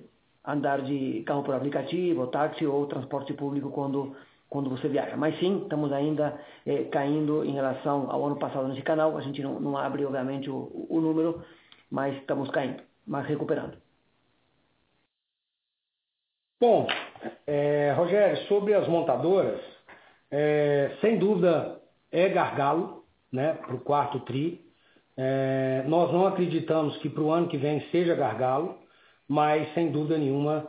andar de carro por aplicativo, táxi ou transporte público quando quando você viaja. Mas sim, estamos ainda é, caindo em relação ao ano passado nesse canal. A gente não, não abre, obviamente, o, o, número, mas estamos caindo, mas recuperando. Bom, é, Rogério, sobre as montadoras, é, sem dúvida é gargalo né, para o quarto TRI. É, nós não acreditamos que para o ano que vem seja gargalo, mas sem dúvida nenhuma,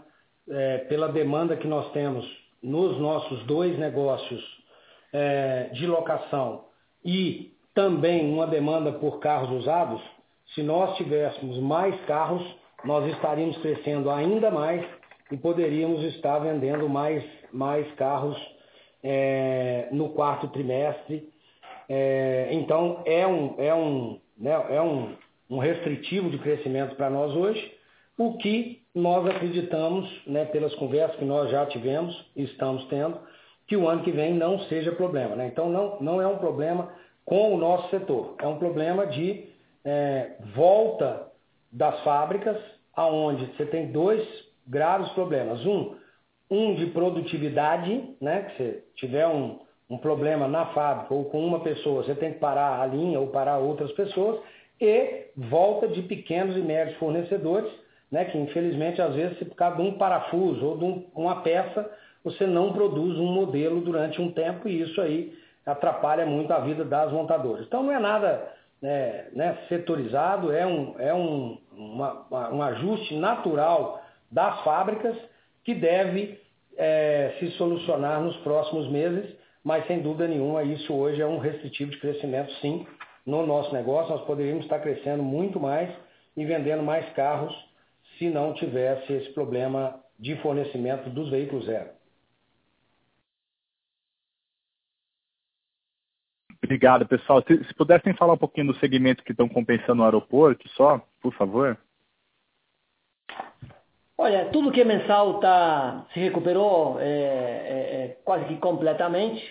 é, pela demanda que nós temos nos nossos dois negócios é, de locação e também uma demanda por carros usados, se nós tivéssemos mais carros, nós estaríamos crescendo ainda mais e poderíamos estar vendendo mais, mais carros é, no quarto trimestre. É, então é um, é um, né, é um, um restritivo de crescimento para nós hoje, o que nós acreditamos, né, pelas conversas que nós já tivemos e estamos tendo, que o ano que vem não seja problema. Né? Então não, não é um problema com o nosso setor, é um problema de é, volta das fábricas, aonde você tem dois graves problemas. Um, um de produtividade, né, que você tiver um, um problema na fábrica ou com uma pessoa, você tem que parar a linha ou parar outras pessoas, e volta de pequenos e médios fornecedores né, que infelizmente às vezes se por causa de um parafuso ou de um, uma peça você não produz um modelo durante um tempo e isso aí atrapalha muito a vida das montadoras. Então não é nada né, né, setorizado, é, um, é um, uma, um ajuste natural das fábricas que deve é, se solucionar nos próximos meses, mas sem dúvida nenhuma isso hoje é um restritivo de crescimento sim no nosso negócio. Nós poderíamos estar crescendo muito mais e vendendo mais carros se não tivesse esse problema de fornecimento dos veículos zero. Obrigado, pessoal. Se, se, pudessem falar um pouquinho do segmento que estão compensando o aeroporto, só, por favor. Olha, tudo que é mensal tá, se recuperou é, é, é quase que completamente.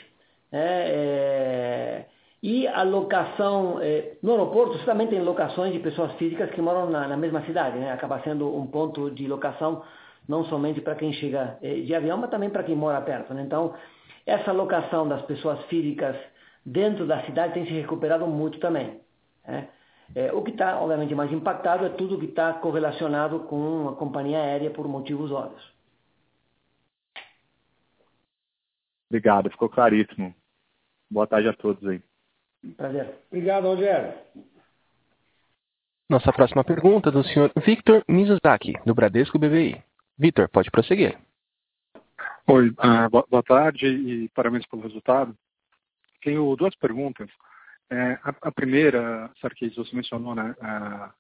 Né? É, e a locação, eh, no aeroporto você também tem locações de pessoas físicas que moram na, na mesma cidade, né? acaba sendo um ponto de locação não somente para quem chega de avião, mas também para quem mora perto. Né? Então, essa locação das pessoas físicas dentro da cidade tem se recuperado muito também. Né? É, o que está, obviamente, mais impactado é tudo que está correlacionado com a companhia aérea por motivos óbvios. Obrigado, ficou claríssimo. Boa tarde a todos aí. Prazer. Obrigado, Rogério. Nossa próxima pergunta é do senhor Victor Mizuzaki, do Bradesco BBI. Victor, pode prosseguir. Oi, uh, boa tarde e parabéns pelo resultado. Tenho duas perguntas. É, a, a, primeira, Sarkis, você mencionou né, a,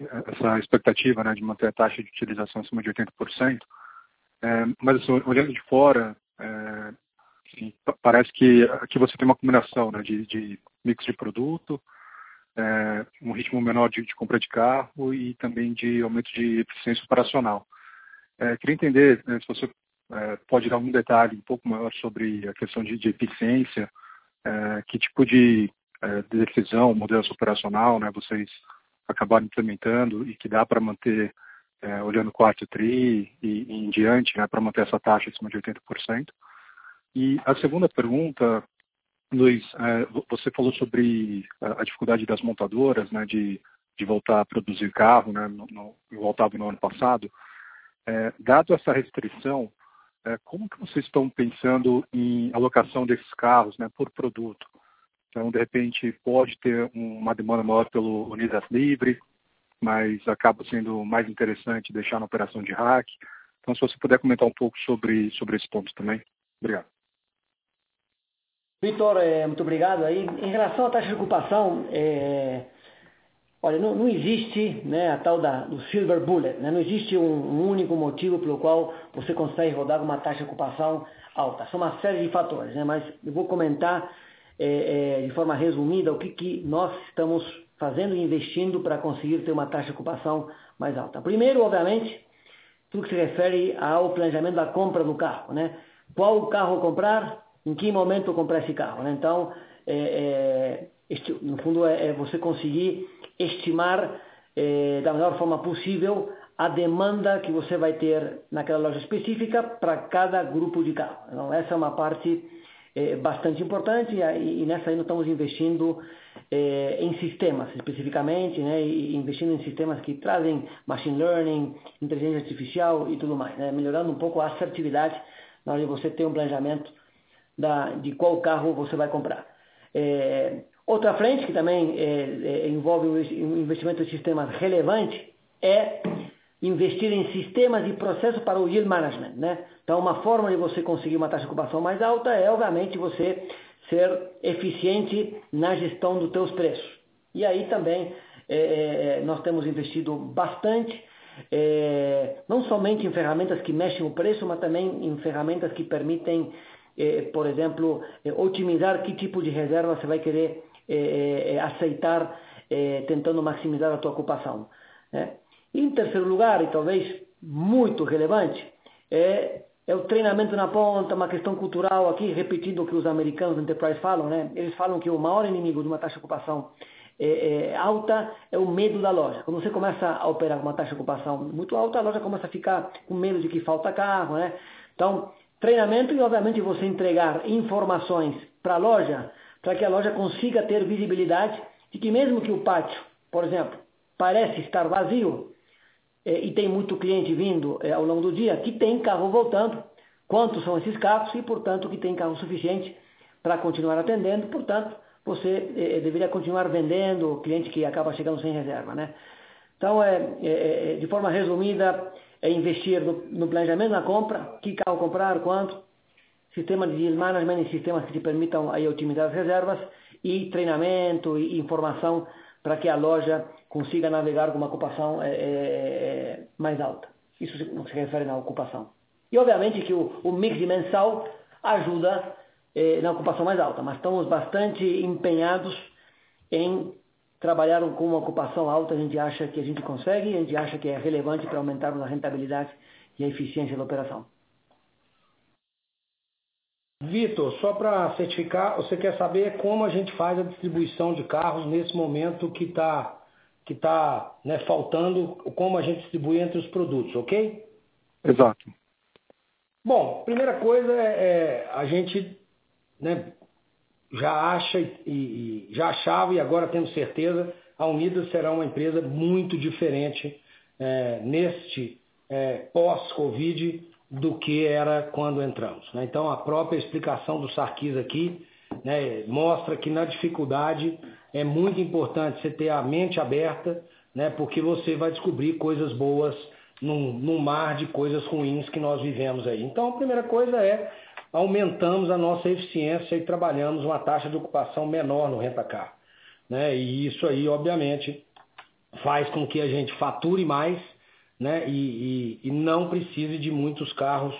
essa expectativa né, de manter a taxa de utilização acima de 80%, é, mas assim, olhando de fora, é, assim, parece que aqui você tem uma combinação né, de, de mix de produto, é, um ritmo menor de, de, compra de carro e também de aumento de eficiência operacional. É, queria entender né, se você é, pode dar algum detalhe um pouco maior sobre a questão de, de eficiência, é, que tipo de é, decisão, mudança operacional, né, vocês acabaram implementando e que dá para manter, é, olhando quarto TRI e, e em diante, né, para manter essa taxa acima de 80%. E a segunda pergunta, Luiz, é, você falou sobre a dificuldade das montadoras né, de, de voltar a produzir carro, né, no, no, voltava no ano passado. É, dado essa restrição, é, como que vocês estão pensando em alocação desses carros né, por produto? Então, de repente, pode ter uma demanda maior pelo Unidas Livre, mas acaba sendo mais interessante deixar na operação de hack. Então, se você puder comentar um pouco sobre, sobre esse ponto também. Obrigado. Vitor, é, muito obrigado. Aí, em relação à taxa de ocupação, é, olha, não, não, existe né, a tal da, do silver bullet, né? não existe um, um, único motivo pelo qual você consegue rodar uma taxa de ocupação alta. São uma série de fatores, né? mas eu vou comentar é, é, de forma resumida, o que, que nós estamos fazendo e investindo para conseguir ter uma taxa de ocupação mais alta. Primeiro, obviamente, tudo que se refere ao planejamento da compra do carro. Né? Qual carro comprar, em que momento comprar esse carro. Né? Então, é, é este, no fundo, é, é, você conseguir estimar é, da melhor forma possível a demanda que você vai ter naquela loja específica para cada grupo de carro. Então, essa é uma parte é, bastante importante e, e, nessa aí nós estamos investindo é, em sistemas especificamente, né, investindo em sistemas que trazem machine learning, inteligência artificial e tudo mais, né, melhorando um pouco a assertividade na hora de você ter um planejamento da, de qual carro você vai comprar. É, outra frente que também é, é, envolve um investimento em sistemas relevante é investir em sistemas e processos para o yield management. Né? Então, uma forma de você conseguir uma taxa de ocupação mais alta é, obviamente, você ser eficiente na gestão dos teus preços. E aí também é, é, nós temos investido bastante, é, não somente em ferramentas que mexem o preço, mas também em ferramentas que permitem, é, por exemplo, é, otimizar que tipo de reserva você vai querer é, aceitar, tentando maximizar a tua ocupação. Né? Em terceiro lugar, e talvez muito relevante, é, é o treinamento na ponta, uma questão cultural aqui, repetindo o que os americanos Enterprise falam, né? Eles falam que o maior inimigo de uma taxa de ocupação é, é, alta é o medo da loja. Quando você começa a operar com uma taxa de ocupação muito alta, a loja começa a ficar com medo de que falta carro, né? Então, treinamento e, obviamente, você entregar informações para a loja, para que a loja consiga ter visibilidade de que mesmo que o pátio, por exemplo, parece estar vazio, e tem muito cliente vindo é, ao longo do dia, que tem carro voltando, quantos são esses carros? E, portanto, que tem carro suficiente para continuar atendendo, portanto, você é, deveria continuar vendendo, cliente que acaba chegando sem reserva, né? Então, é, é, de forma resumida, é investir no, no, planejamento da compra, que carro comprar, quanto, sistema de management e sistemas que te permitam aí otimizar as reservas e treinamento e informação para que a loja consiga navegar com uma ocupação é, é, mais alta. Isso se, refere na ocupação. E obviamente que o, o mix mensal ajuda na ocupação mais alta, mas estamos bastante empenhados em trabalhar com uma ocupação alta, a gente acha que a gente consegue, a gente acha que é relevante para aumentarmos a rentabilidade e a eficiência da operação. Vitor, só para certificar, você quer saber como a gente faz a distribuição de carros nesse momento que está que tá, né, faltando, como a gente distribui entre os produtos, ok? Exato. Bom, primeira coisa é, é a gente né, já acha e, e, já achava e agora temos certeza, a Unidas será uma empresa muito diferente é, neste é, pós-Covid do que era quando entramos. Né? Então a própria explicação do Sarkis aqui né, mostra que na dificuldade é muito importante você ter a mente aberta, né, porque você vai descobrir coisas boas num, num mar de coisas ruins que nós vivemos aí. Então a primeira coisa é aumentamos a nossa eficiência e trabalhamos uma taxa de ocupação menor no rentacar. Né? E isso aí, obviamente, faz com que a gente fature mais né? e, e, e não precise de muitos carros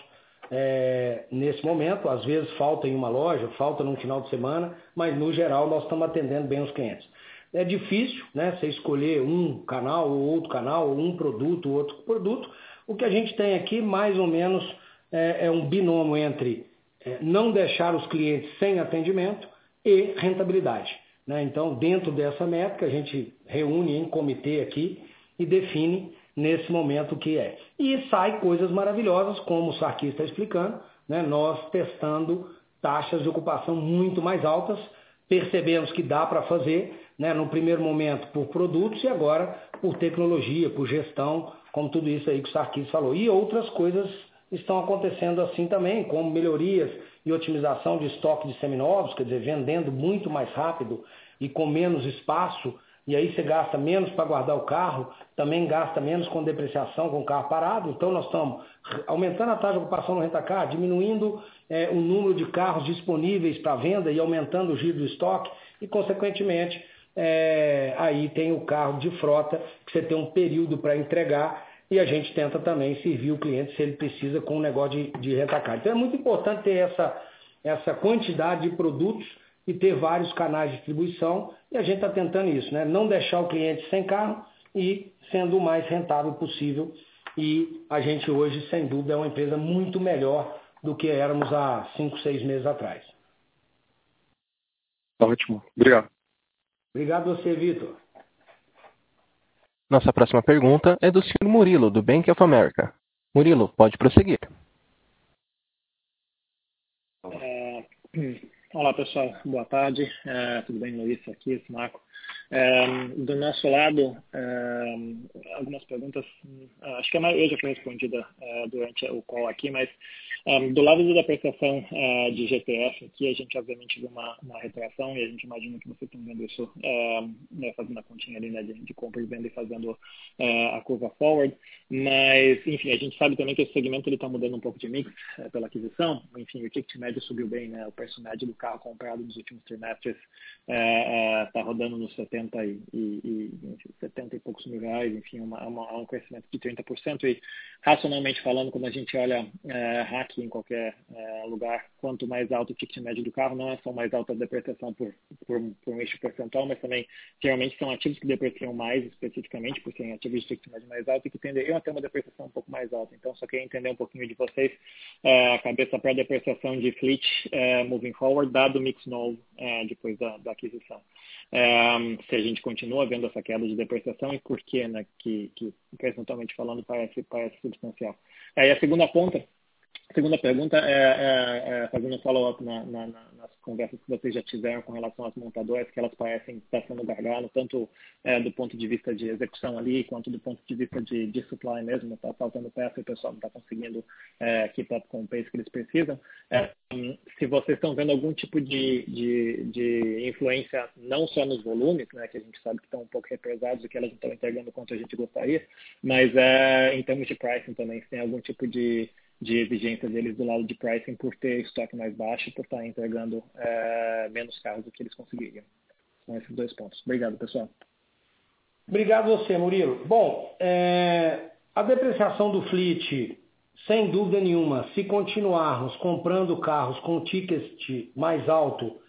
é, nesse momento. Às vezes falta em uma loja, falta num final de semana, mas no geral nós estamos atendendo bem os clientes. É difícil né, você escolher um canal ou outro canal, ou um produto ou outro produto. O que a gente tem aqui, mais ou menos, é, é um binômio entre é, não deixar os clientes sem atendimento e rentabilidade. Né? Então, dentro dessa métrica, a gente reúne em comitê aqui e define nesse momento que é. E sai coisas maravilhosas, como o Sarkis está explicando, né? nós testando taxas de ocupação muito mais altas, percebemos que dá para fazer, né? no primeiro momento por produtos e agora por tecnologia, por gestão, como tudo isso aí que o Sarkis falou. E outras coisas estão acontecendo assim também, como melhorias e otimização de estoque de seminovos, quer dizer, vendendo muito mais rápido e com menos espaço, e aí você gasta menos para guardar o carro, também gasta menos com depreciação com o carro parado. Então nós estamos aumentando a taxa de ocupação no rentacar, diminuindo é, o número de carros disponíveis para venda e aumentando o giro do estoque, e consequentemente é, aí tem o carro de frota, que você tem um período para entregar e a gente tenta também servir o cliente se ele precisa com um negócio de, de rentacar. Então é muito importante ter essa, essa quantidade de produtos e ter vários canais de distribuição e a gente está tentando isso, né? não deixar o cliente sem carro e sendo o mais rentável possível. E a gente hoje, sem dúvida, é uma empresa muito melhor do que éramos há cinco, seis meses atrás. Ótimo. Obrigado. Obrigado a você, Vitor. Nossa próxima pergunta é do Sr. Murilo, do Bank of America. Murilo, pode prosseguir. É, olá, pessoal. Boa tarde. É, tudo bem, Luiz? Aqui, Marco. É, do nosso lado, é, algumas perguntas, acho que a maioria já foi respondida é, durante o call aqui, mas um, do lado da prestação uh, de GTF, aqui a gente obviamente viu uma, uma retração e a gente imagina que vocês estão vendo isso né, fazendo a continha ali né, de, de, compra e venda e fazendo uh, a curva forward. Mas, enfim, a gente sabe também que esse segmento está mudando um pouco de mix eh, pela aquisição. Enfim, o ticket médio subiu bem, né? o preço médio do carro comprado nos últimos trimestres está rodando nos 70 e, e, e enfim, 70 e poucos mil reais, enfim, uma, uma, um crescimento de 30%. E, racionalmente falando, quando a gente olha uh, hack em qualquer é, lugar, quanto mais alto o ticket médio do carro, não é só mais alta a depreciação por, por, por um eixo percentual, mas também geralmente são ativos que depreciam mais especificamente, por serem ativos de ticket médio mais alto e que tenderiam a ter uma depreciação um pouco mais alta. Então, só queria entender um pouquinho de vocês é, a cabeça para a depreciação de fleet é, moving forward, dado o mix novo é, depois da, da aquisição. Se a gente continua vendo essa queda de depreciação e por que, né, que, que falando parece, parece substancial. Aí a segunda ponta segunda pergunta é, é, é fazendo um follow-up na, na, nas conversas que vocês já tiveram com relação às montadoras, que elas parecem estar sendo gargalo, tanto é, do ponto de vista de execução ali, quanto do ponto de vista de, de supply mesmo. Está faltando peça e o pessoal não está conseguindo é, keep up com o pace que eles precisam. É, se vocês estão vendo algum tipo de, de, de, influência, não só nos volumes, né, que a gente sabe que estão um pouco represados e que elas não estão entregando quanto a gente gostaria, mas é, em termos de pricing também, se tem algum tipo de de exigência deles do lado de pricing por ter estoque mais baixo por estar entregando é, menos carros do que eles conseguiriam. São esses dois pontos. Obrigado, pessoal. Obrigado você, Murilo. Bom, é, a depreciação do fleet, sem dúvida nenhuma, se continuarmos comprando carros com ticket mais alto,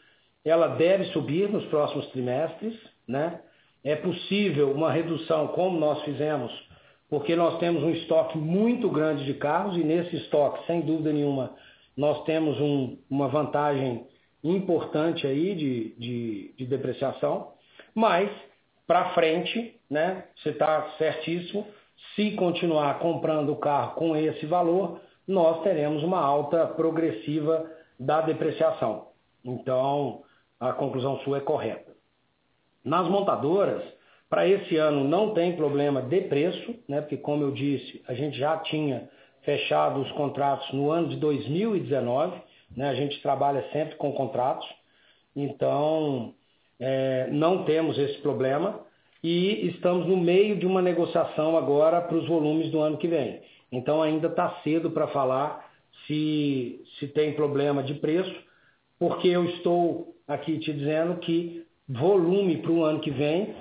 ela deve subir nos próximos trimestres, né? É possível uma redução, como nós fizemos porque nós temos um estoque muito grande de carros e nesse estoque, sem dúvida nenhuma, nós temos um, uma vantagem importante aí de, de, de depreciação, mas para frente, né, você está certíssimo, se continuar comprando o carro com esse valor, nós teremos uma alta progressiva da depreciação. Então, a conclusão sua é correta. Nas montadoras, para esse ano não tem problema de preço, né? porque como eu disse, a gente já tinha fechado os contratos no ano de 2019, né? a gente trabalha sempre com contratos, então é, não temos esse problema e estamos no meio de uma negociação agora para os volumes do ano que vem. Então ainda está cedo para falar se, se tem problema de preço, porque eu estou aqui te dizendo que volume para o ano que vem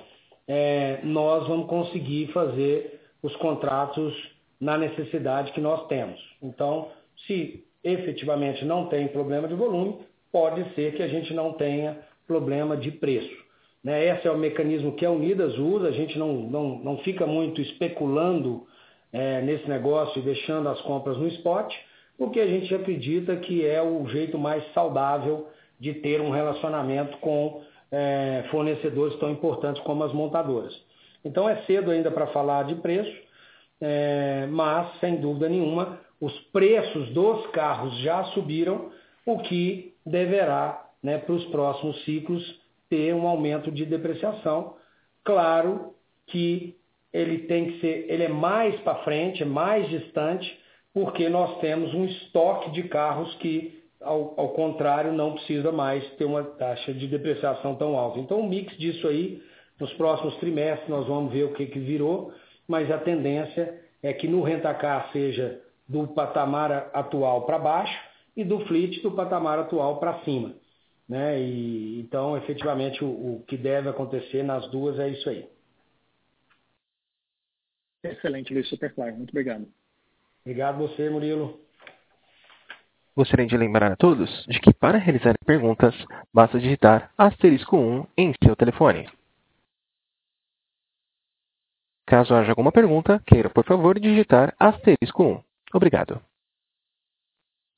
é, nós vamos conseguir fazer os contratos na necessidade que nós temos. Então, se efetivamente não tem problema de volume, pode ser que a gente não tenha problema de preço. Né? Esse é o mecanismo que a Unidas usa, a gente não, não, não fica muito especulando é, nesse negócio e deixando as compras no spot, porque a gente acredita que é o jeito mais saudável de ter um relacionamento com é, fornecedores tão importantes como as montadoras. Então é cedo ainda para falar de preço, é, mas sem dúvida nenhuma os preços dos carros já subiram, o que deverá, né, para os próximos ciclos, ter um aumento de depreciação. Claro que ele tem que ser, ele é mais para frente, é mais distante, porque nós temos um estoque de carros que ao, ao, contrário, não precisa mais ter uma taxa de depreciação tão alta. Então, o mix disso aí, nos próximos trimestres, nós vamos ver o que, que virou, mas a tendência é que no rentacar seja do patamar atual para baixo e do fleet do patamar atual para cima. Né? E, então, efetivamente, o, o que deve acontecer nas duas é isso aí. Excelente, Luiz, super claro. Muito obrigado. Obrigado você, Murilo. Gostaria de lembrar a todos de que para realizar perguntas, basta digitar asterisco 1 em seu telefone. Caso haja alguma pergunta, queira, por favor, digitar asterisco 1. Obrigado.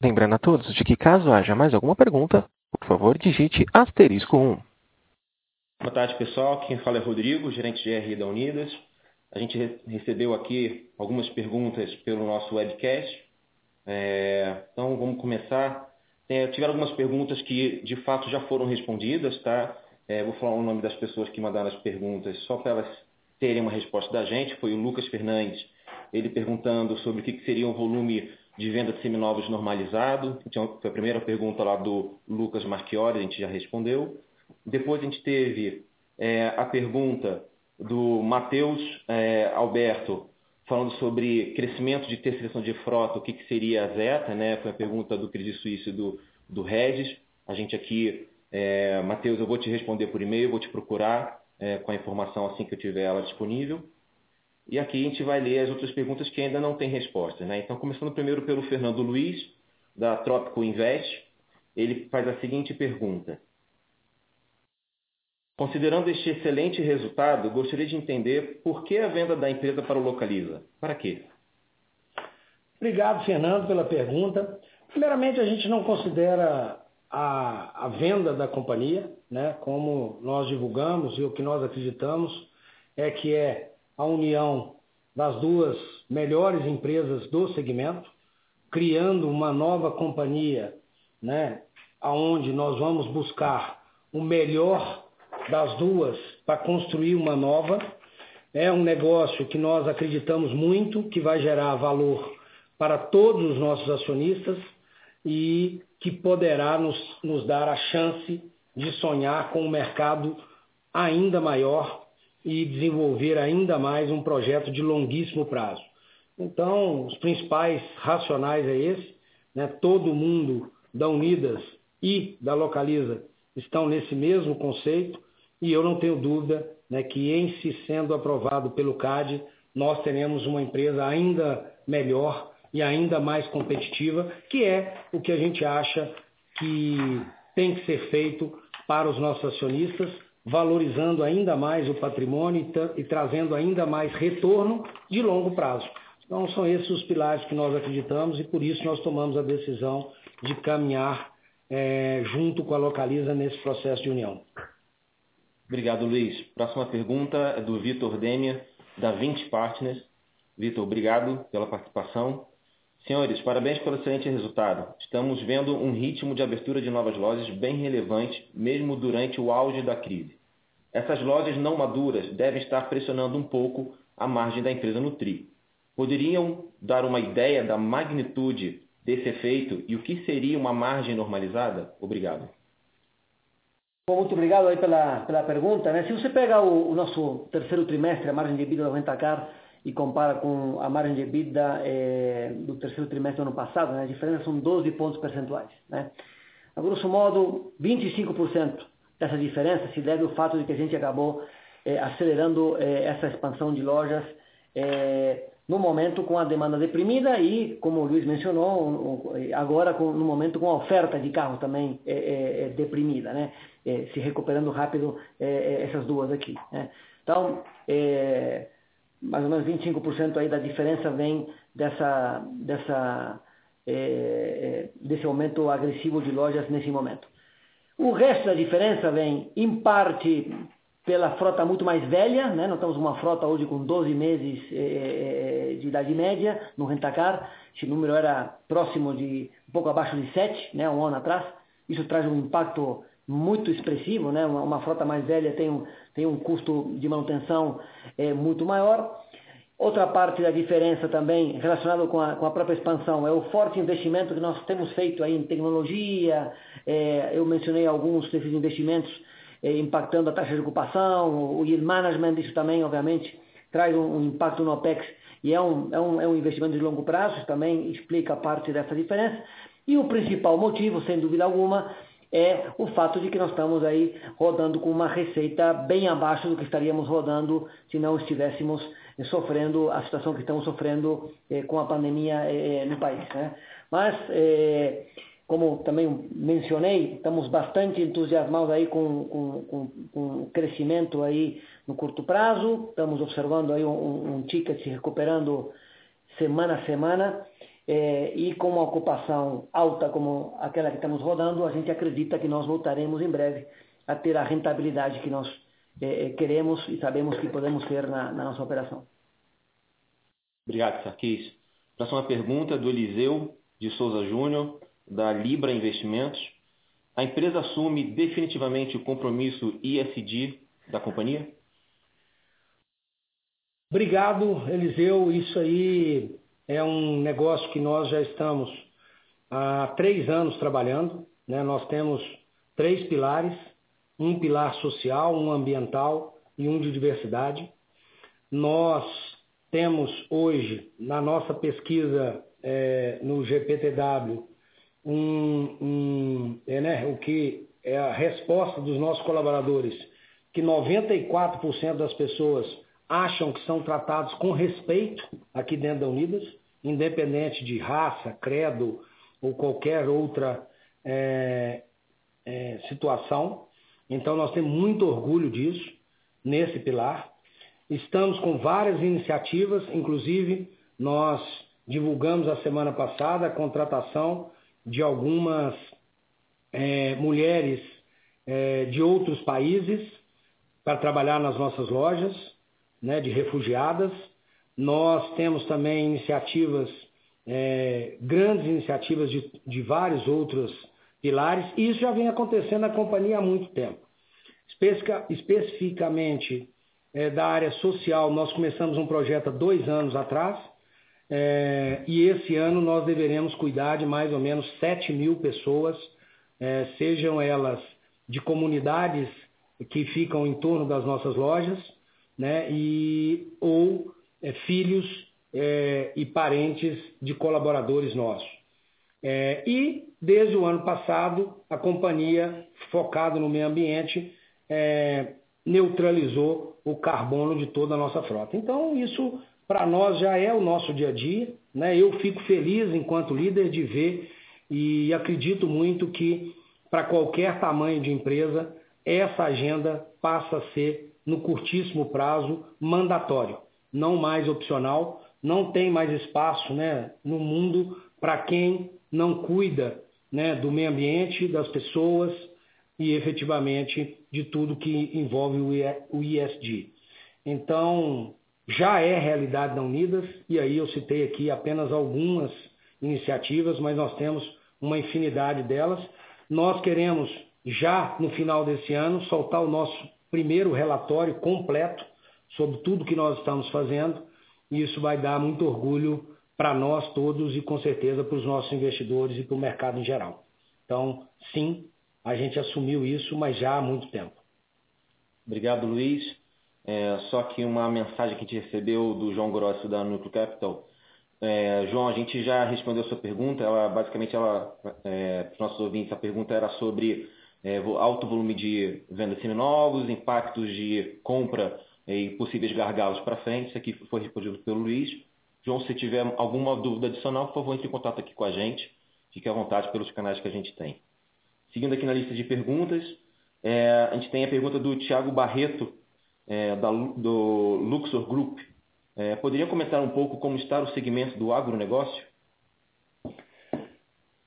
Lembrando a todos de que caso haja mais alguma pergunta, por favor, digite asterisco 1. Boa tarde, pessoal. Quem fala é Rodrigo, gerente de RI da Unidas. A gente recebeu aqui algumas perguntas pelo nosso webcast. É, então vamos começar. Tem, tiveram algumas perguntas que de fato já foram respondidas, tá? É, vou falar o nome das pessoas que mandaram as perguntas só para elas terem uma resposta da gente. Foi o Lucas Fernandes, ele perguntando sobre o que, seria o volume de venda de seminovos normalizado. Então, foi a primeira pergunta lá do Lucas Marchiori, a gente já respondeu. Depois a gente teve é, a pergunta do Matheus é, Alberto, falando sobre crescimento de terceirização de frota, o que, que seria a Zeta, né? Foi a pergunta do Credit Suisse e do, do Regis. A gente aqui, é, Matheus, eu vou te responder por e-mail, vou te procurar é, com a informação assim que eu tiver ela disponível. E aqui a gente vai ler as outras perguntas que ainda não têm resposta. Né? Então, começando primeiro pelo Fernando Luiz, da Tropico Invest, ele faz a seguinte pergunta. Considerando este excelente resultado, gostaria de entender por que a venda da empresa para o Localiza. Para quê? Obrigado, Fernando, pela pergunta. Primeiramente, a gente não considera a, a venda da companhia, né, como nós divulgamos e o que nós acreditamos é que é a união das duas melhores empresas do segmento, criando uma nova companhia, né, aonde nós vamos buscar o melhor das duas para construir uma nova. É um negócio que nós acreditamos muito, que vai gerar valor para todos os nossos acionistas e que poderá nos, nos dar a chance de sonhar com um mercado ainda maior e desenvolver ainda mais um projeto de longuíssimo prazo. Então, os principais racionais é esse, né? todo mundo da Unidas e da Localiza estão nesse mesmo conceito e eu não tenho dúvida né, que, em se sendo aprovado pelo CAD, nós teremos uma empresa ainda melhor e ainda mais competitiva, que é o que a gente acha que tem que ser feito para os nossos acionistas, valorizando ainda mais o patrimônio e, e trazendo ainda mais retorno de longo prazo. Então, são esses os pilares que nós acreditamos e por isso nós tomamos a decisão de caminhar é, junto com a Localiza nesse processo de união. Obrigado, Luiz. Próxima pergunta é do Vitor Demia, da 20 Partners. Vitor, obrigado pela participação. Senhores, parabéns pelo excelente resultado. Estamos vendo um ritmo de abertura de novas lojas bem relevante, mesmo durante o auge da crise. Essas lojas não maduras devem estar pressionando um pouco a margem da empresa Nutri. Poderiam dar uma ideia da magnitude desse efeito e o que seria uma margem normalizada? Obrigado. Bom, muito obrigado aí pela, pela pergunta. Né? Se você pega o, o nosso terceiro trimestre, a margem de EBITDA do Rentacar, e compara com a margem de EBITDA eh, do terceiro trimestre do ano passado, né, a diferença são 12 pontos percentuais. Né? A grosso modo, 25% dessa diferença se deve ao fato de que a gente acabou eh, acelerando eh, essa expansão de lojas no momento com a demanda deprimida e, como o Luiz mencionou, agora no momento com a oferta de carros também deprimida, né? se recuperando rápido essas duas aqui. Né? Então, mais ou menos 25% aí da diferença vem dessa, dessa, é, é, desse aumento agressivo de lojas nesse momento. O resto da diferença vem, em parte, pela frota muito mais velha, né? nós temos uma frota hoje com 12 meses é, de idade média no Rentacar, esse número era próximo de, um pouco abaixo de 7, né? um ano atrás, isso traz um impacto muito expressivo, né? uma, uma frota mais velha tem um, tem um custo de manutenção é, muito maior. Outra parte da diferença também relacionada com a, com a própria expansão é o forte investimento que nós temos feito aí em tecnologia. É, eu mencionei alguns desses investimentos impactando a taxa de ocupação, o yield management, isso também, obviamente, traz um, impacto no OPEX e é um, é, um, é um investimento de longo prazo, isso também explica parte dessa diferença. E o principal motivo, sem dúvida alguma, é o fato de que nós estamos aí rodando com uma receita bem abaixo do que estaríamos rodando se não estivéssemos eh, sofrendo a situação que estamos sofrendo eh, com a pandemia eh, no país. Né? Mas, eh, como também mencionei, estamos bastante entusiasmados aí com, com, com, com o crescimento aí no curto prazo, estamos observando aí um, um ticket se recuperando semana a semana é, e com uma ocupação alta como aquela que estamos rodando, a gente acredita que nós voltaremos em breve a ter a rentabilidade que nós é, queremos e sabemos que podemos ter na, na nossa operação. Obrigado, Sarkis. Próxima pergunta do Eliseu de Souza Júnior, da Libra Investimentos. A empresa assume definitivamente o compromisso ISD da companhia? Obrigado, Eliseu. Isso aí é um negócio que nós já estamos há três anos trabalhando. Né? Nós temos três pilares: um pilar social, um ambiental e um de diversidade. Nós temos hoje, na nossa pesquisa é, no GPTW, um, um, é, né, o que é a resposta dos nossos colaboradores, que 94% das pessoas acham que são tratados com respeito aqui dentro da Unidas independente de raça, credo ou qualquer outra é, é, situação. Então, nós temos muito orgulho disso, nesse pilar. Estamos com várias iniciativas, inclusive nós divulgamos a semana passada a contratação de algumas é, mulheres é, de outros países para trabalhar nas nossas lojas, né, de refugiadas. Nós temos também iniciativas, é, grandes iniciativas de, de vários outros pilares, e isso já vem acontecendo na companhia há muito tempo. Especifica, especificamente é, da área social, nós começamos um projeto há dois anos atrás, é, e esse ano nós deveremos cuidar de mais ou menos 7 mil pessoas, é, sejam elas de comunidades que ficam em torno das nossas lojas, né, e, ou é, filhos é, e parentes de colaboradores nossos. É, e, desde o ano passado, a companhia, focada no meio ambiente, é, neutralizou o carbono de toda a nossa frota. Então, isso para nós já é o nosso dia a dia. Né? Eu fico feliz, enquanto líder, de ver e acredito muito que, para qualquer tamanho de empresa, essa agenda passa a ser, no curtíssimo prazo, mandatório não mais opcional, não tem mais espaço né, no mundo para quem não cuida né, do meio ambiente, das pessoas e efetivamente de tudo que envolve o ISD. Então, já é realidade da Unidas, e aí eu citei aqui apenas algumas iniciativas, mas nós temos uma infinidade delas. Nós queremos, já no final desse ano, soltar o nosso primeiro relatório completo sobre tudo que nós estamos fazendo, e isso vai dar muito orgulho para nós todos e com certeza para os nossos investidores e para o mercado em geral. Então, sim, a gente assumiu isso, mas já há muito tempo. Obrigado, Luiz. É, só que uma mensagem que a gente recebeu do João Grosso da Núcleo Capital. É, João, a gente já respondeu a sua pergunta. Ela, basicamente, ela, é, para os nossos ouvintes, a pergunta era sobre é, alto volume de vendas seminovos, impactos de compra e possíveis gargalos para frente. Isso aqui foi respondido pelo Luiz. João, se tiver alguma dúvida adicional, por favor, entre em contato aqui com a gente. Fique à vontade pelos canais que a gente tem. Seguindo aqui na lista de perguntas, é, a gente tem a pergunta do Tiago Barreto, é, da, do Luxor Group. É, poderia comentar um pouco como está o segmento do agronegócio?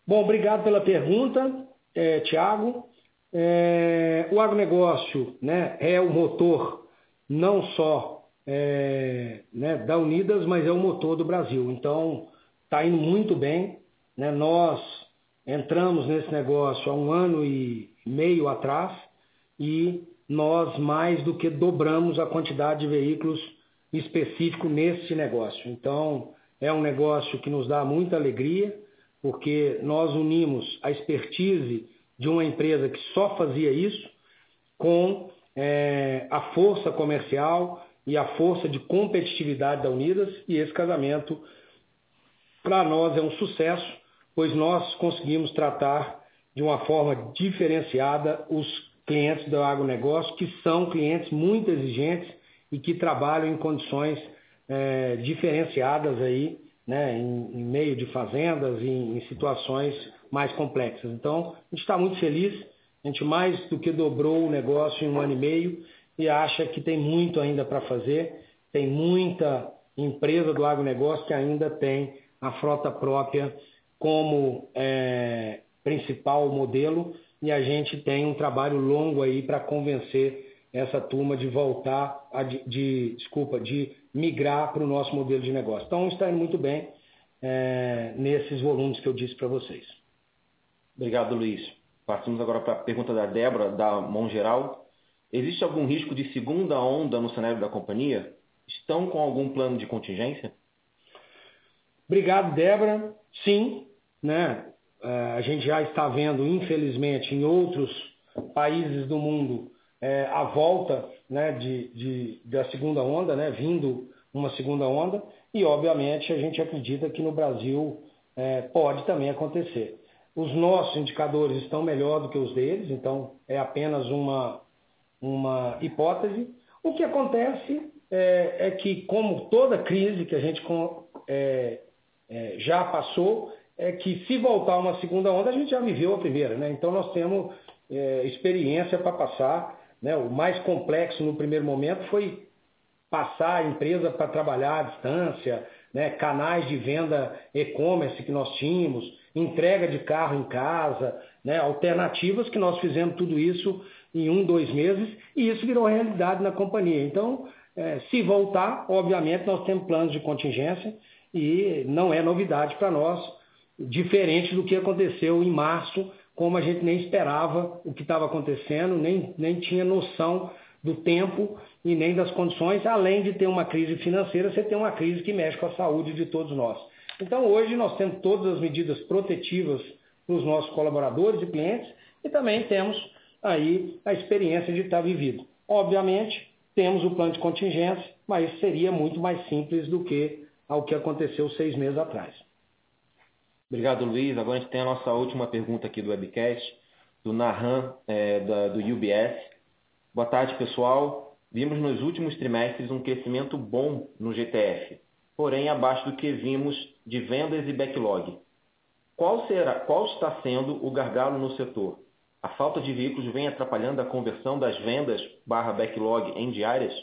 Bom, obrigado pela pergunta, é, Tiago. É, o agronegócio né, é o motor não só é, né, da Unidas, mas é o motor do Brasil. Então, está indo muito bem. Né? Nós entramos nesse negócio há um ano e meio atrás e nós mais do que dobramos a quantidade de veículos específico nesse negócio. Então, é um negócio que nos dá muita alegria, porque nós unimos a expertise de uma empresa que só fazia isso com é, a força comercial e a força de competitividade da Unidas, e esse casamento, para nós, é um sucesso, pois nós conseguimos tratar de uma forma diferenciada os clientes do agronegócio, que são clientes muito exigentes e que trabalham em condições é, diferenciadas aí, né, em, em, meio de fazendas em, em situações mais complexas. Então, a gente está muito feliz, a gente mais do que dobrou o negócio em um ano e meio e acha que tem muito ainda para fazer, tem muita empresa do agronegócio que ainda tem a frota própria como é, principal modelo e a gente tem um trabalho longo aí para convencer essa turma de voltar, a, de, de, desculpa, de migrar para o nosso modelo de negócio. Então está indo muito bem é, nesses volumes que eu disse para vocês. Obrigado, Luiz. Passamos agora para a pergunta da Débora, da Mão Geral. Existe algum risco de segunda onda no cenário da companhia? Estão com algum plano de contingência? Obrigado, Débora. Sim, né? É, a gente já está vendo, infelizmente, em outros países do mundo, é, a volta né, de, de, da segunda onda, né, vindo uma segunda onda, e obviamente a gente acredita que no Brasil é, pode também acontecer. Os nossos indicadores estão melhor do que os deles, então é apenas uma, uma hipótese. O que acontece é, é que, como toda crise que a gente é, já passou, é que se voltar uma segunda onda, a gente já viveu a primeira, né? Então nós temos é, experiência para passar. Né? O mais complexo no primeiro momento foi passar a empresa para trabalhar à distância, né? canais de venda e-commerce que nós tínhamos, entrega de carro em casa, né? alternativas que nós fizemos tudo isso em um, dois meses e isso virou realidade na companhia. Então, é, se voltar, obviamente nós temos planos de contingência e não é novidade para nós diferente do que aconteceu em março, como a gente nem esperava o que estava acontecendo, nem, nem tinha noção do tempo e nem das condições, além de ter uma crise financeira, você tem uma crise que mexe com a saúde de todos nós. Então hoje nós temos todas as medidas protetivas para os nossos colaboradores e clientes e também temos aí a experiência de estar vivido. Obviamente, temos o plano de contingência, mas seria muito mais simples do que ao que aconteceu seis meses atrás. Obrigado, Luiz. Agora a gente tem a nossa última pergunta aqui do webcast, do Nahan, é, da, do UBS. Boa tarde, pessoal. Vimos nos últimos trimestres um crescimento bom no GTF, porém abaixo do que vimos de vendas e backlog. Qual, será, qual está sendo o gargalo no setor? A falta de veículos vem atrapalhando a conversão das vendas barra backlog em diárias?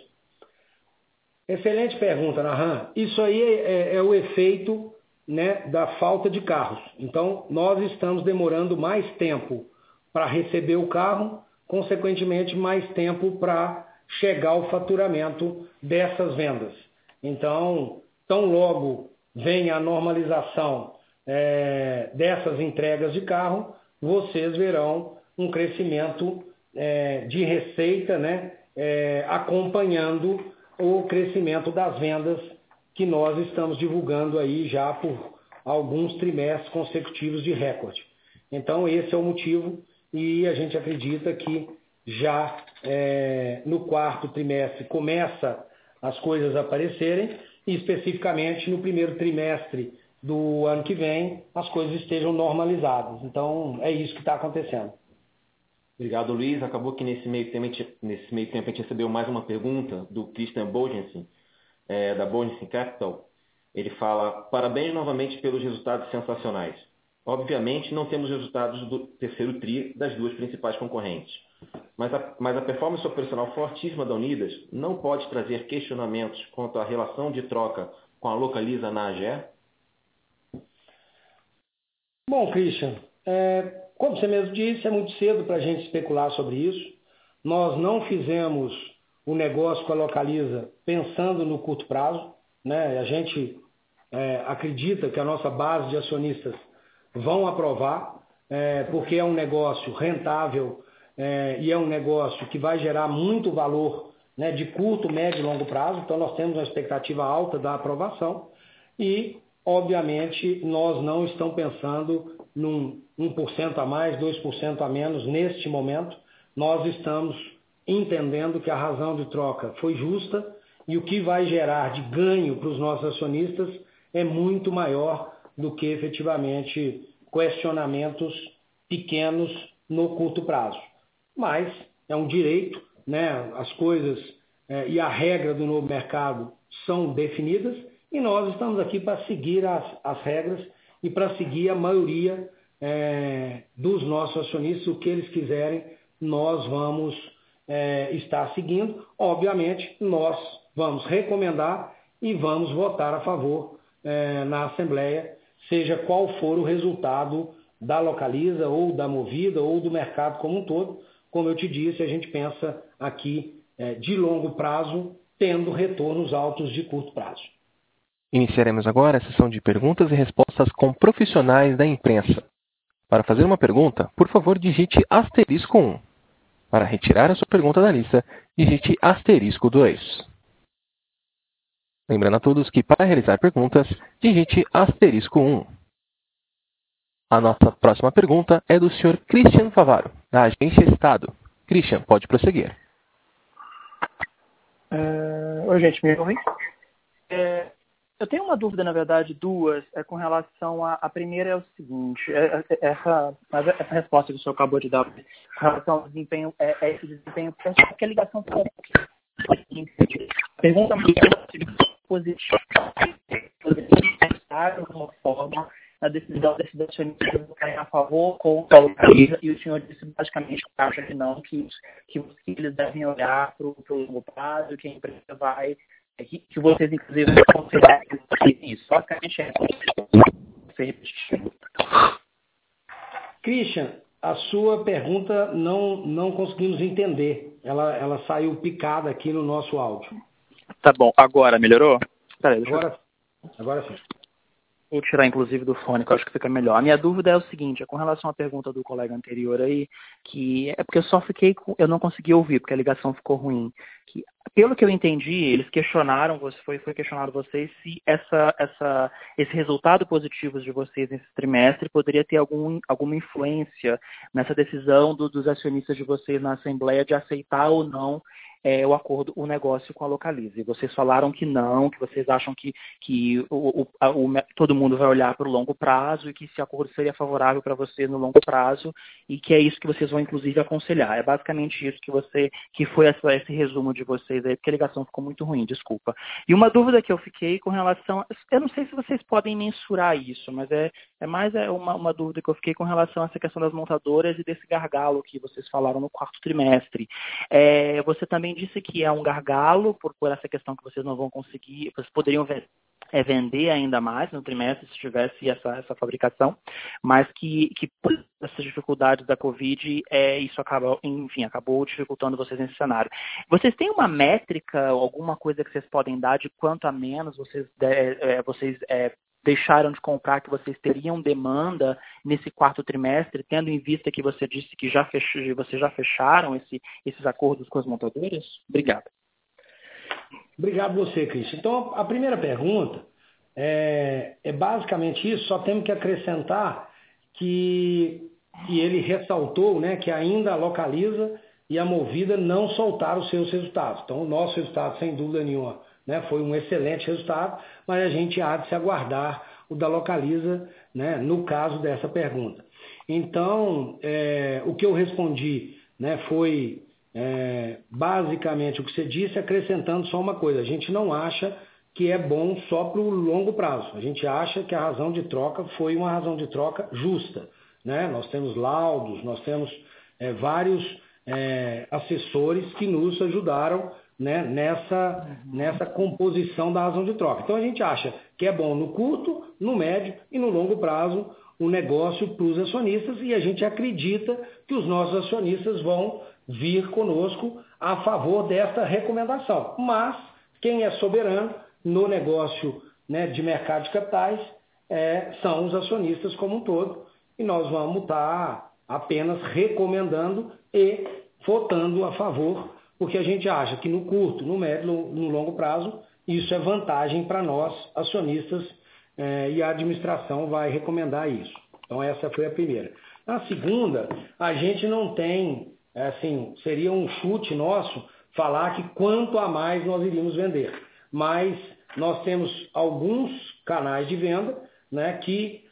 Excelente pergunta, Nahan. Isso aí é, é, é o efeito né, da falta de carros. Então, nós estamos demorando mais tempo para receber o carro, consequentemente, mais tempo para chegar ao faturamento dessas vendas. Então, tão logo venha a normalização é, dessas entregas de carro, vocês verão um crescimento é, de receita, né, é, acompanhando o crescimento das vendas que nós estamos divulgando aí já por alguns trimestres consecutivos de recorde. Então, esse é o motivo e a gente acredita que já é, no quarto trimestre começa as coisas aparecerem e especificamente no primeiro trimestre do ano que vem as coisas estejam normalizadas. Então, é isso que está acontecendo. Obrigado, Luiz. Acabou que nesse meio, tempo, nesse meio tempo a gente recebeu mais uma pergunta do Christian Bogensen, é, da Bogensen Capital. Ele fala, parabéns novamente pelos resultados sensacionais. Obviamente não temos resultados do terceiro TRI das duas principais concorrentes. Mas a, mas a performance operacional fortíssima da Unidas não pode trazer questionamentos quanto à relação de troca com a Localiza na AGE? Bom, Christian, é, como você mesmo disse, é muito cedo para a gente especular sobre isso. Nós não fizemos o negócio com a Localiza pensando no curto prazo. Né? A gente é, acredita que a nossa base de acionistas vão aprovar, é, porque é um negócio rentável é, e é um negócio que vai gerar muito valor né, de curto, médio e longo prazo. Então, nós temos uma expectativa alta da aprovação e, obviamente, nós não estamos pensando num 1% a mais, 2% a menos neste momento. Nós estamos entendendo que a razão de troca foi justa e o que vai gerar de ganho para os nossos acionistas é muito maior do que efetivamente questionamentos pequenos no curto prazo. Mas é um direito, né? as coisas é, e a regra do novo mercado são definidas e nós estamos aqui para seguir as, as regras e para seguir a maioria é, dos nossos acionistas, o que eles quiserem, nós vamos é, estar seguindo. Obviamente, nós vamos recomendar e vamos votar a favor é, na Assembleia, seja qual for o resultado da Localiza, ou da Movida, ou do mercado como um todo. Como eu te disse, a gente pensa aqui é, de longo prazo, tendo retornos altos de curto prazo. Iniciaremos agora a sessão de perguntas e respostas com profissionais da imprensa. Para fazer uma pergunta, por favor, digite asterisco 1. Para retirar a sua pergunta da lista, digite asterisco 2. Lembrando a todos que para realizar perguntas, digite asterisco 1. A nossa próxima pergunta é do Sr. Christian Favaro, da Agência Estado. Christian, pode prosseguir. Uh, oi, gente, me ouvem? É, eu tenho uma dúvida, na verdade, duas, é com relação a. A primeira é o seguinte: é, é, essa, essa resposta que o senhor acabou de dar com relação ao desempenho, é, é esse desempenho, é que a ligação com Pergunta positiva uma forma na decisão desses acionistas votarem a favor contra a localiza, e o senhor disse basicamente que acha que não, que, que eles devem olhar para o longo prazo, que a empresa vai, que, vocês inclusive vão considerar isso. Basicamente é isso. Christian, a sua pergunta não, não conseguimos entender. Ela, ela saiu picada aqui no nosso áudio. Tá bom, agora melhorou? Peraí, agora, eu... agora sim. Vou tirar inclusive do fone, que eu acho que fica melhor. A minha dúvida é o seguinte, é com relação à pergunta do colega anterior aí, que é porque eu só fiquei, eu não consegui ouvir, porque a ligação ficou ruim. Que, pelo que eu entendi, eles questionaram, foi, foi questionado vocês se essa, essa, esse resultado positivo de vocês nesse trimestre poderia ter algum, alguma influência nessa decisão do, dos acionistas de vocês na Assembleia de aceitar ou não é, o acordo, o negócio com a Localize. Vocês falaram que não, que vocês acham que, que o, o, o, todo mundo vai olhar para o longo prazo e que esse acordo seria favorável para vocês no longo prazo e que é isso que vocês vão inclusive aconselhar. É basicamente isso que você, que foi essa, esse resumo de vocês aí, porque a ligação ficou muito ruim, desculpa. E uma dúvida que eu fiquei com relação, eu não sei se vocês podem mensurar isso, mas é, é mais é uma, uma dúvida que eu fiquei com relação a essa questão das montadoras e desse gargalo que vocês falaram no quarto trimestre. É, você também também disse que é um gargalo por, por essa questão que vocês não vão conseguir, vocês poderiam ver, é vender ainda mais no trimestre se tivesse essa, essa fabricação, mas que, que por essas dificuldades da Covid, é, isso acaba, enfim, acabou dificultando vocês nesse cenário. Vocês têm uma métrica, alguma coisa que vocês podem dar de quanto a menos vocês, é, é, vocês é, deixaram de comprar, que vocês teriam demanda nesse quarto trimestre, tendo em vista que você disse que já fech... vocês já fecharam esse, esses acordos com as montadoras? Obrigado. Obrigado você, Cristian. Então, a primeira pergunta é, é, basicamente isso, só temos que acrescentar que, que ele ressaltou né, que ainda a Localiza e a Movida não soltaram os seus resultados. Então, o nosso resultado, sem dúvida nenhuma, né, foi um excelente resultado, mas a gente há de se aguardar o da Localiza né, no caso dessa pergunta. Então, é, o que eu respondi né, foi é, basicamente o que você disse, acrescentando só uma coisa: a gente não acha que é bom só para o longo prazo. A gente acha que a razão de troca foi uma razão de troca justa. Né? Nós temos laudos, nós temos é, vários é, assessores que nos ajudaram né, nessa, nessa composição da razão de troca. Então a gente acha que é bom no curto, no médio e no longo prazo o negócio para os acionistas e a gente acredita que os nossos acionistas vão vir conosco a favor desta recomendação. Mas quem é soberano no negócio né, de mercado de capitais é, são os acionistas como um todo. E nós vamos estar apenas recomendando e votando a favor, porque a gente acha que no curto, no médio, no longo prazo, isso é vantagem para nós, acionistas, é, e a administração vai recomendar isso. Então essa foi a primeira. A segunda, a gente não tem é assim, seria um chute nosso falar que quanto a mais nós iríamos vender. Mas nós temos alguns canais de venda né, que,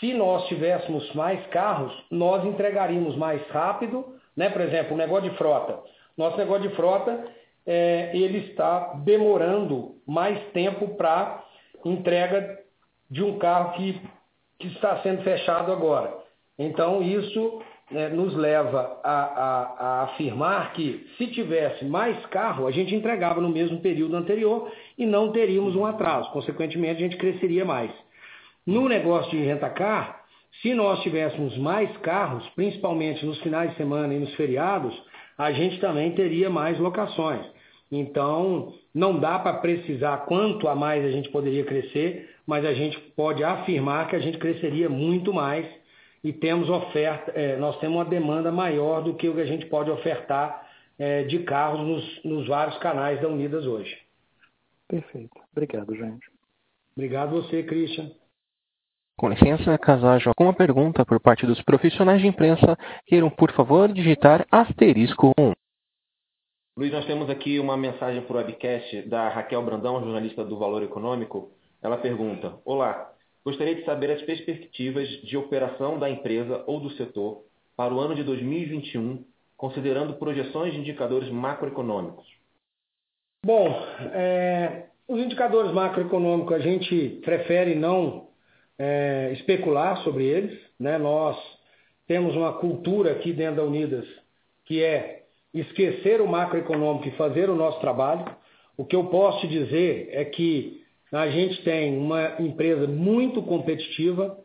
se nós tivéssemos mais carros, nós entregaríamos mais rápido. Né? Por exemplo, o negócio de frota. Nosso negócio de frota é, ele está demorando mais tempo para entrega de um carro que, que está sendo fechado agora. Então, isso né, nos leva a, a, a, afirmar que se tivesse mais carro, a gente entregava no mesmo período anterior e não teríamos um atraso. Consequentemente, a gente cresceria mais. No negócio de rentacar, se nós tivéssemos mais carros, principalmente nos finais de semana e nos feriados, a gente também teria mais locações. Então, não dá para precisar quanto a mais a gente poderia crescer, mas a gente pode afirmar que a gente cresceria muito mais e temos oferta, é, nós temos uma demanda maior do que o que a gente pode ofertar é, de carros nos, nos, vários canais da Unidas hoje. Perfeito. Obrigado, gente. Obrigado você, Christian. Com licença, caso haja alguma pergunta por parte dos profissionais de imprensa, queiram, por favor, digitar asterisco 1. Luiz, nós temos aqui uma mensagem por webcast da Raquel Brandão, jornalista do Valor Econômico. Ela pergunta: Olá, Gostaria de saber as perspectivas de operação da empresa ou do setor para o ano de 2021, considerando projeções de indicadores macroeconômicos. Bom, é, os indicadores macroeconômicos a gente prefere não é, especular sobre eles. Né? Nós temos uma cultura aqui dentro da Unidas que é esquecer o macroeconômico e fazer o nosso trabalho. O que eu posso te dizer é que a gente tem uma empresa muito competitiva,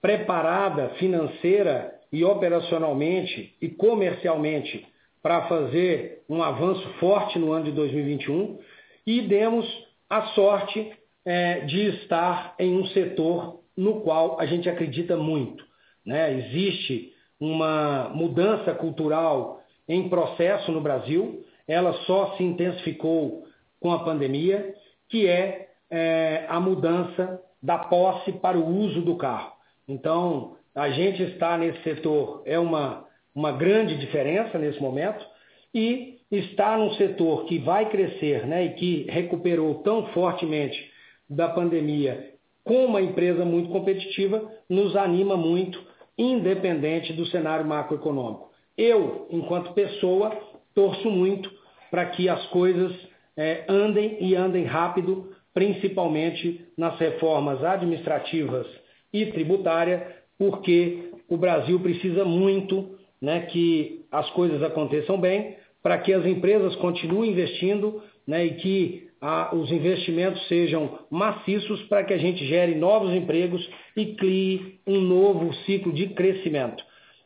preparada financeira e operacionalmente e comercialmente para fazer um avanço forte no ano de 2021 e demos a sorte é, de estar em um setor no qual a gente acredita muito. Né? Existe uma mudança cultural em processo no Brasil, ela só se intensificou com a pandemia, que é é, a mudança da posse para o uso do carro. Então, a gente está nesse setor é uma, uma grande diferença nesse momento e está num setor que vai crescer né, e que recuperou tão fortemente da pandemia com uma empresa muito competitiva nos anima muito, independente do cenário macroeconômico. Eu, enquanto pessoa, torço muito para que as coisas é, andem e andem rápido principalmente nas reformas administrativas e tributária, porque o Brasil precisa muito né, que as coisas aconteçam bem para que as empresas continuem investindo né, e que ah, os investimentos sejam maciços para que a gente gere novos empregos e crie um novo ciclo de crescimento.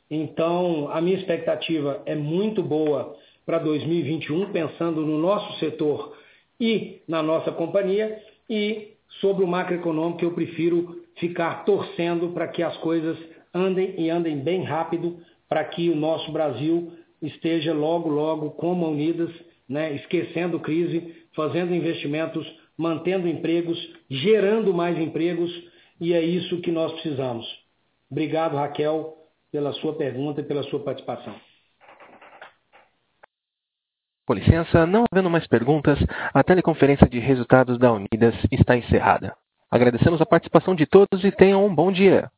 Então, a minha expectativa é muito boa para 2021, pensando no nosso setor e na nossa companhia, e sobre o macroeconômico eu prefiro ficar torcendo para que as coisas andem e andem bem rápido, para que o nosso Brasil esteja logo, logo como unidas, né, esquecendo crise, fazendo investimentos, mantendo empregos, gerando mais empregos, e é isso que nós precisamos. Obrigado, Raquel, pela sua pergunta e pela sua participação. Com licença, não havendo mais perguntas, a teleconferência de resultados da Unidas está encerrada. Agradecemos a participação de todos e tenham um bom dia.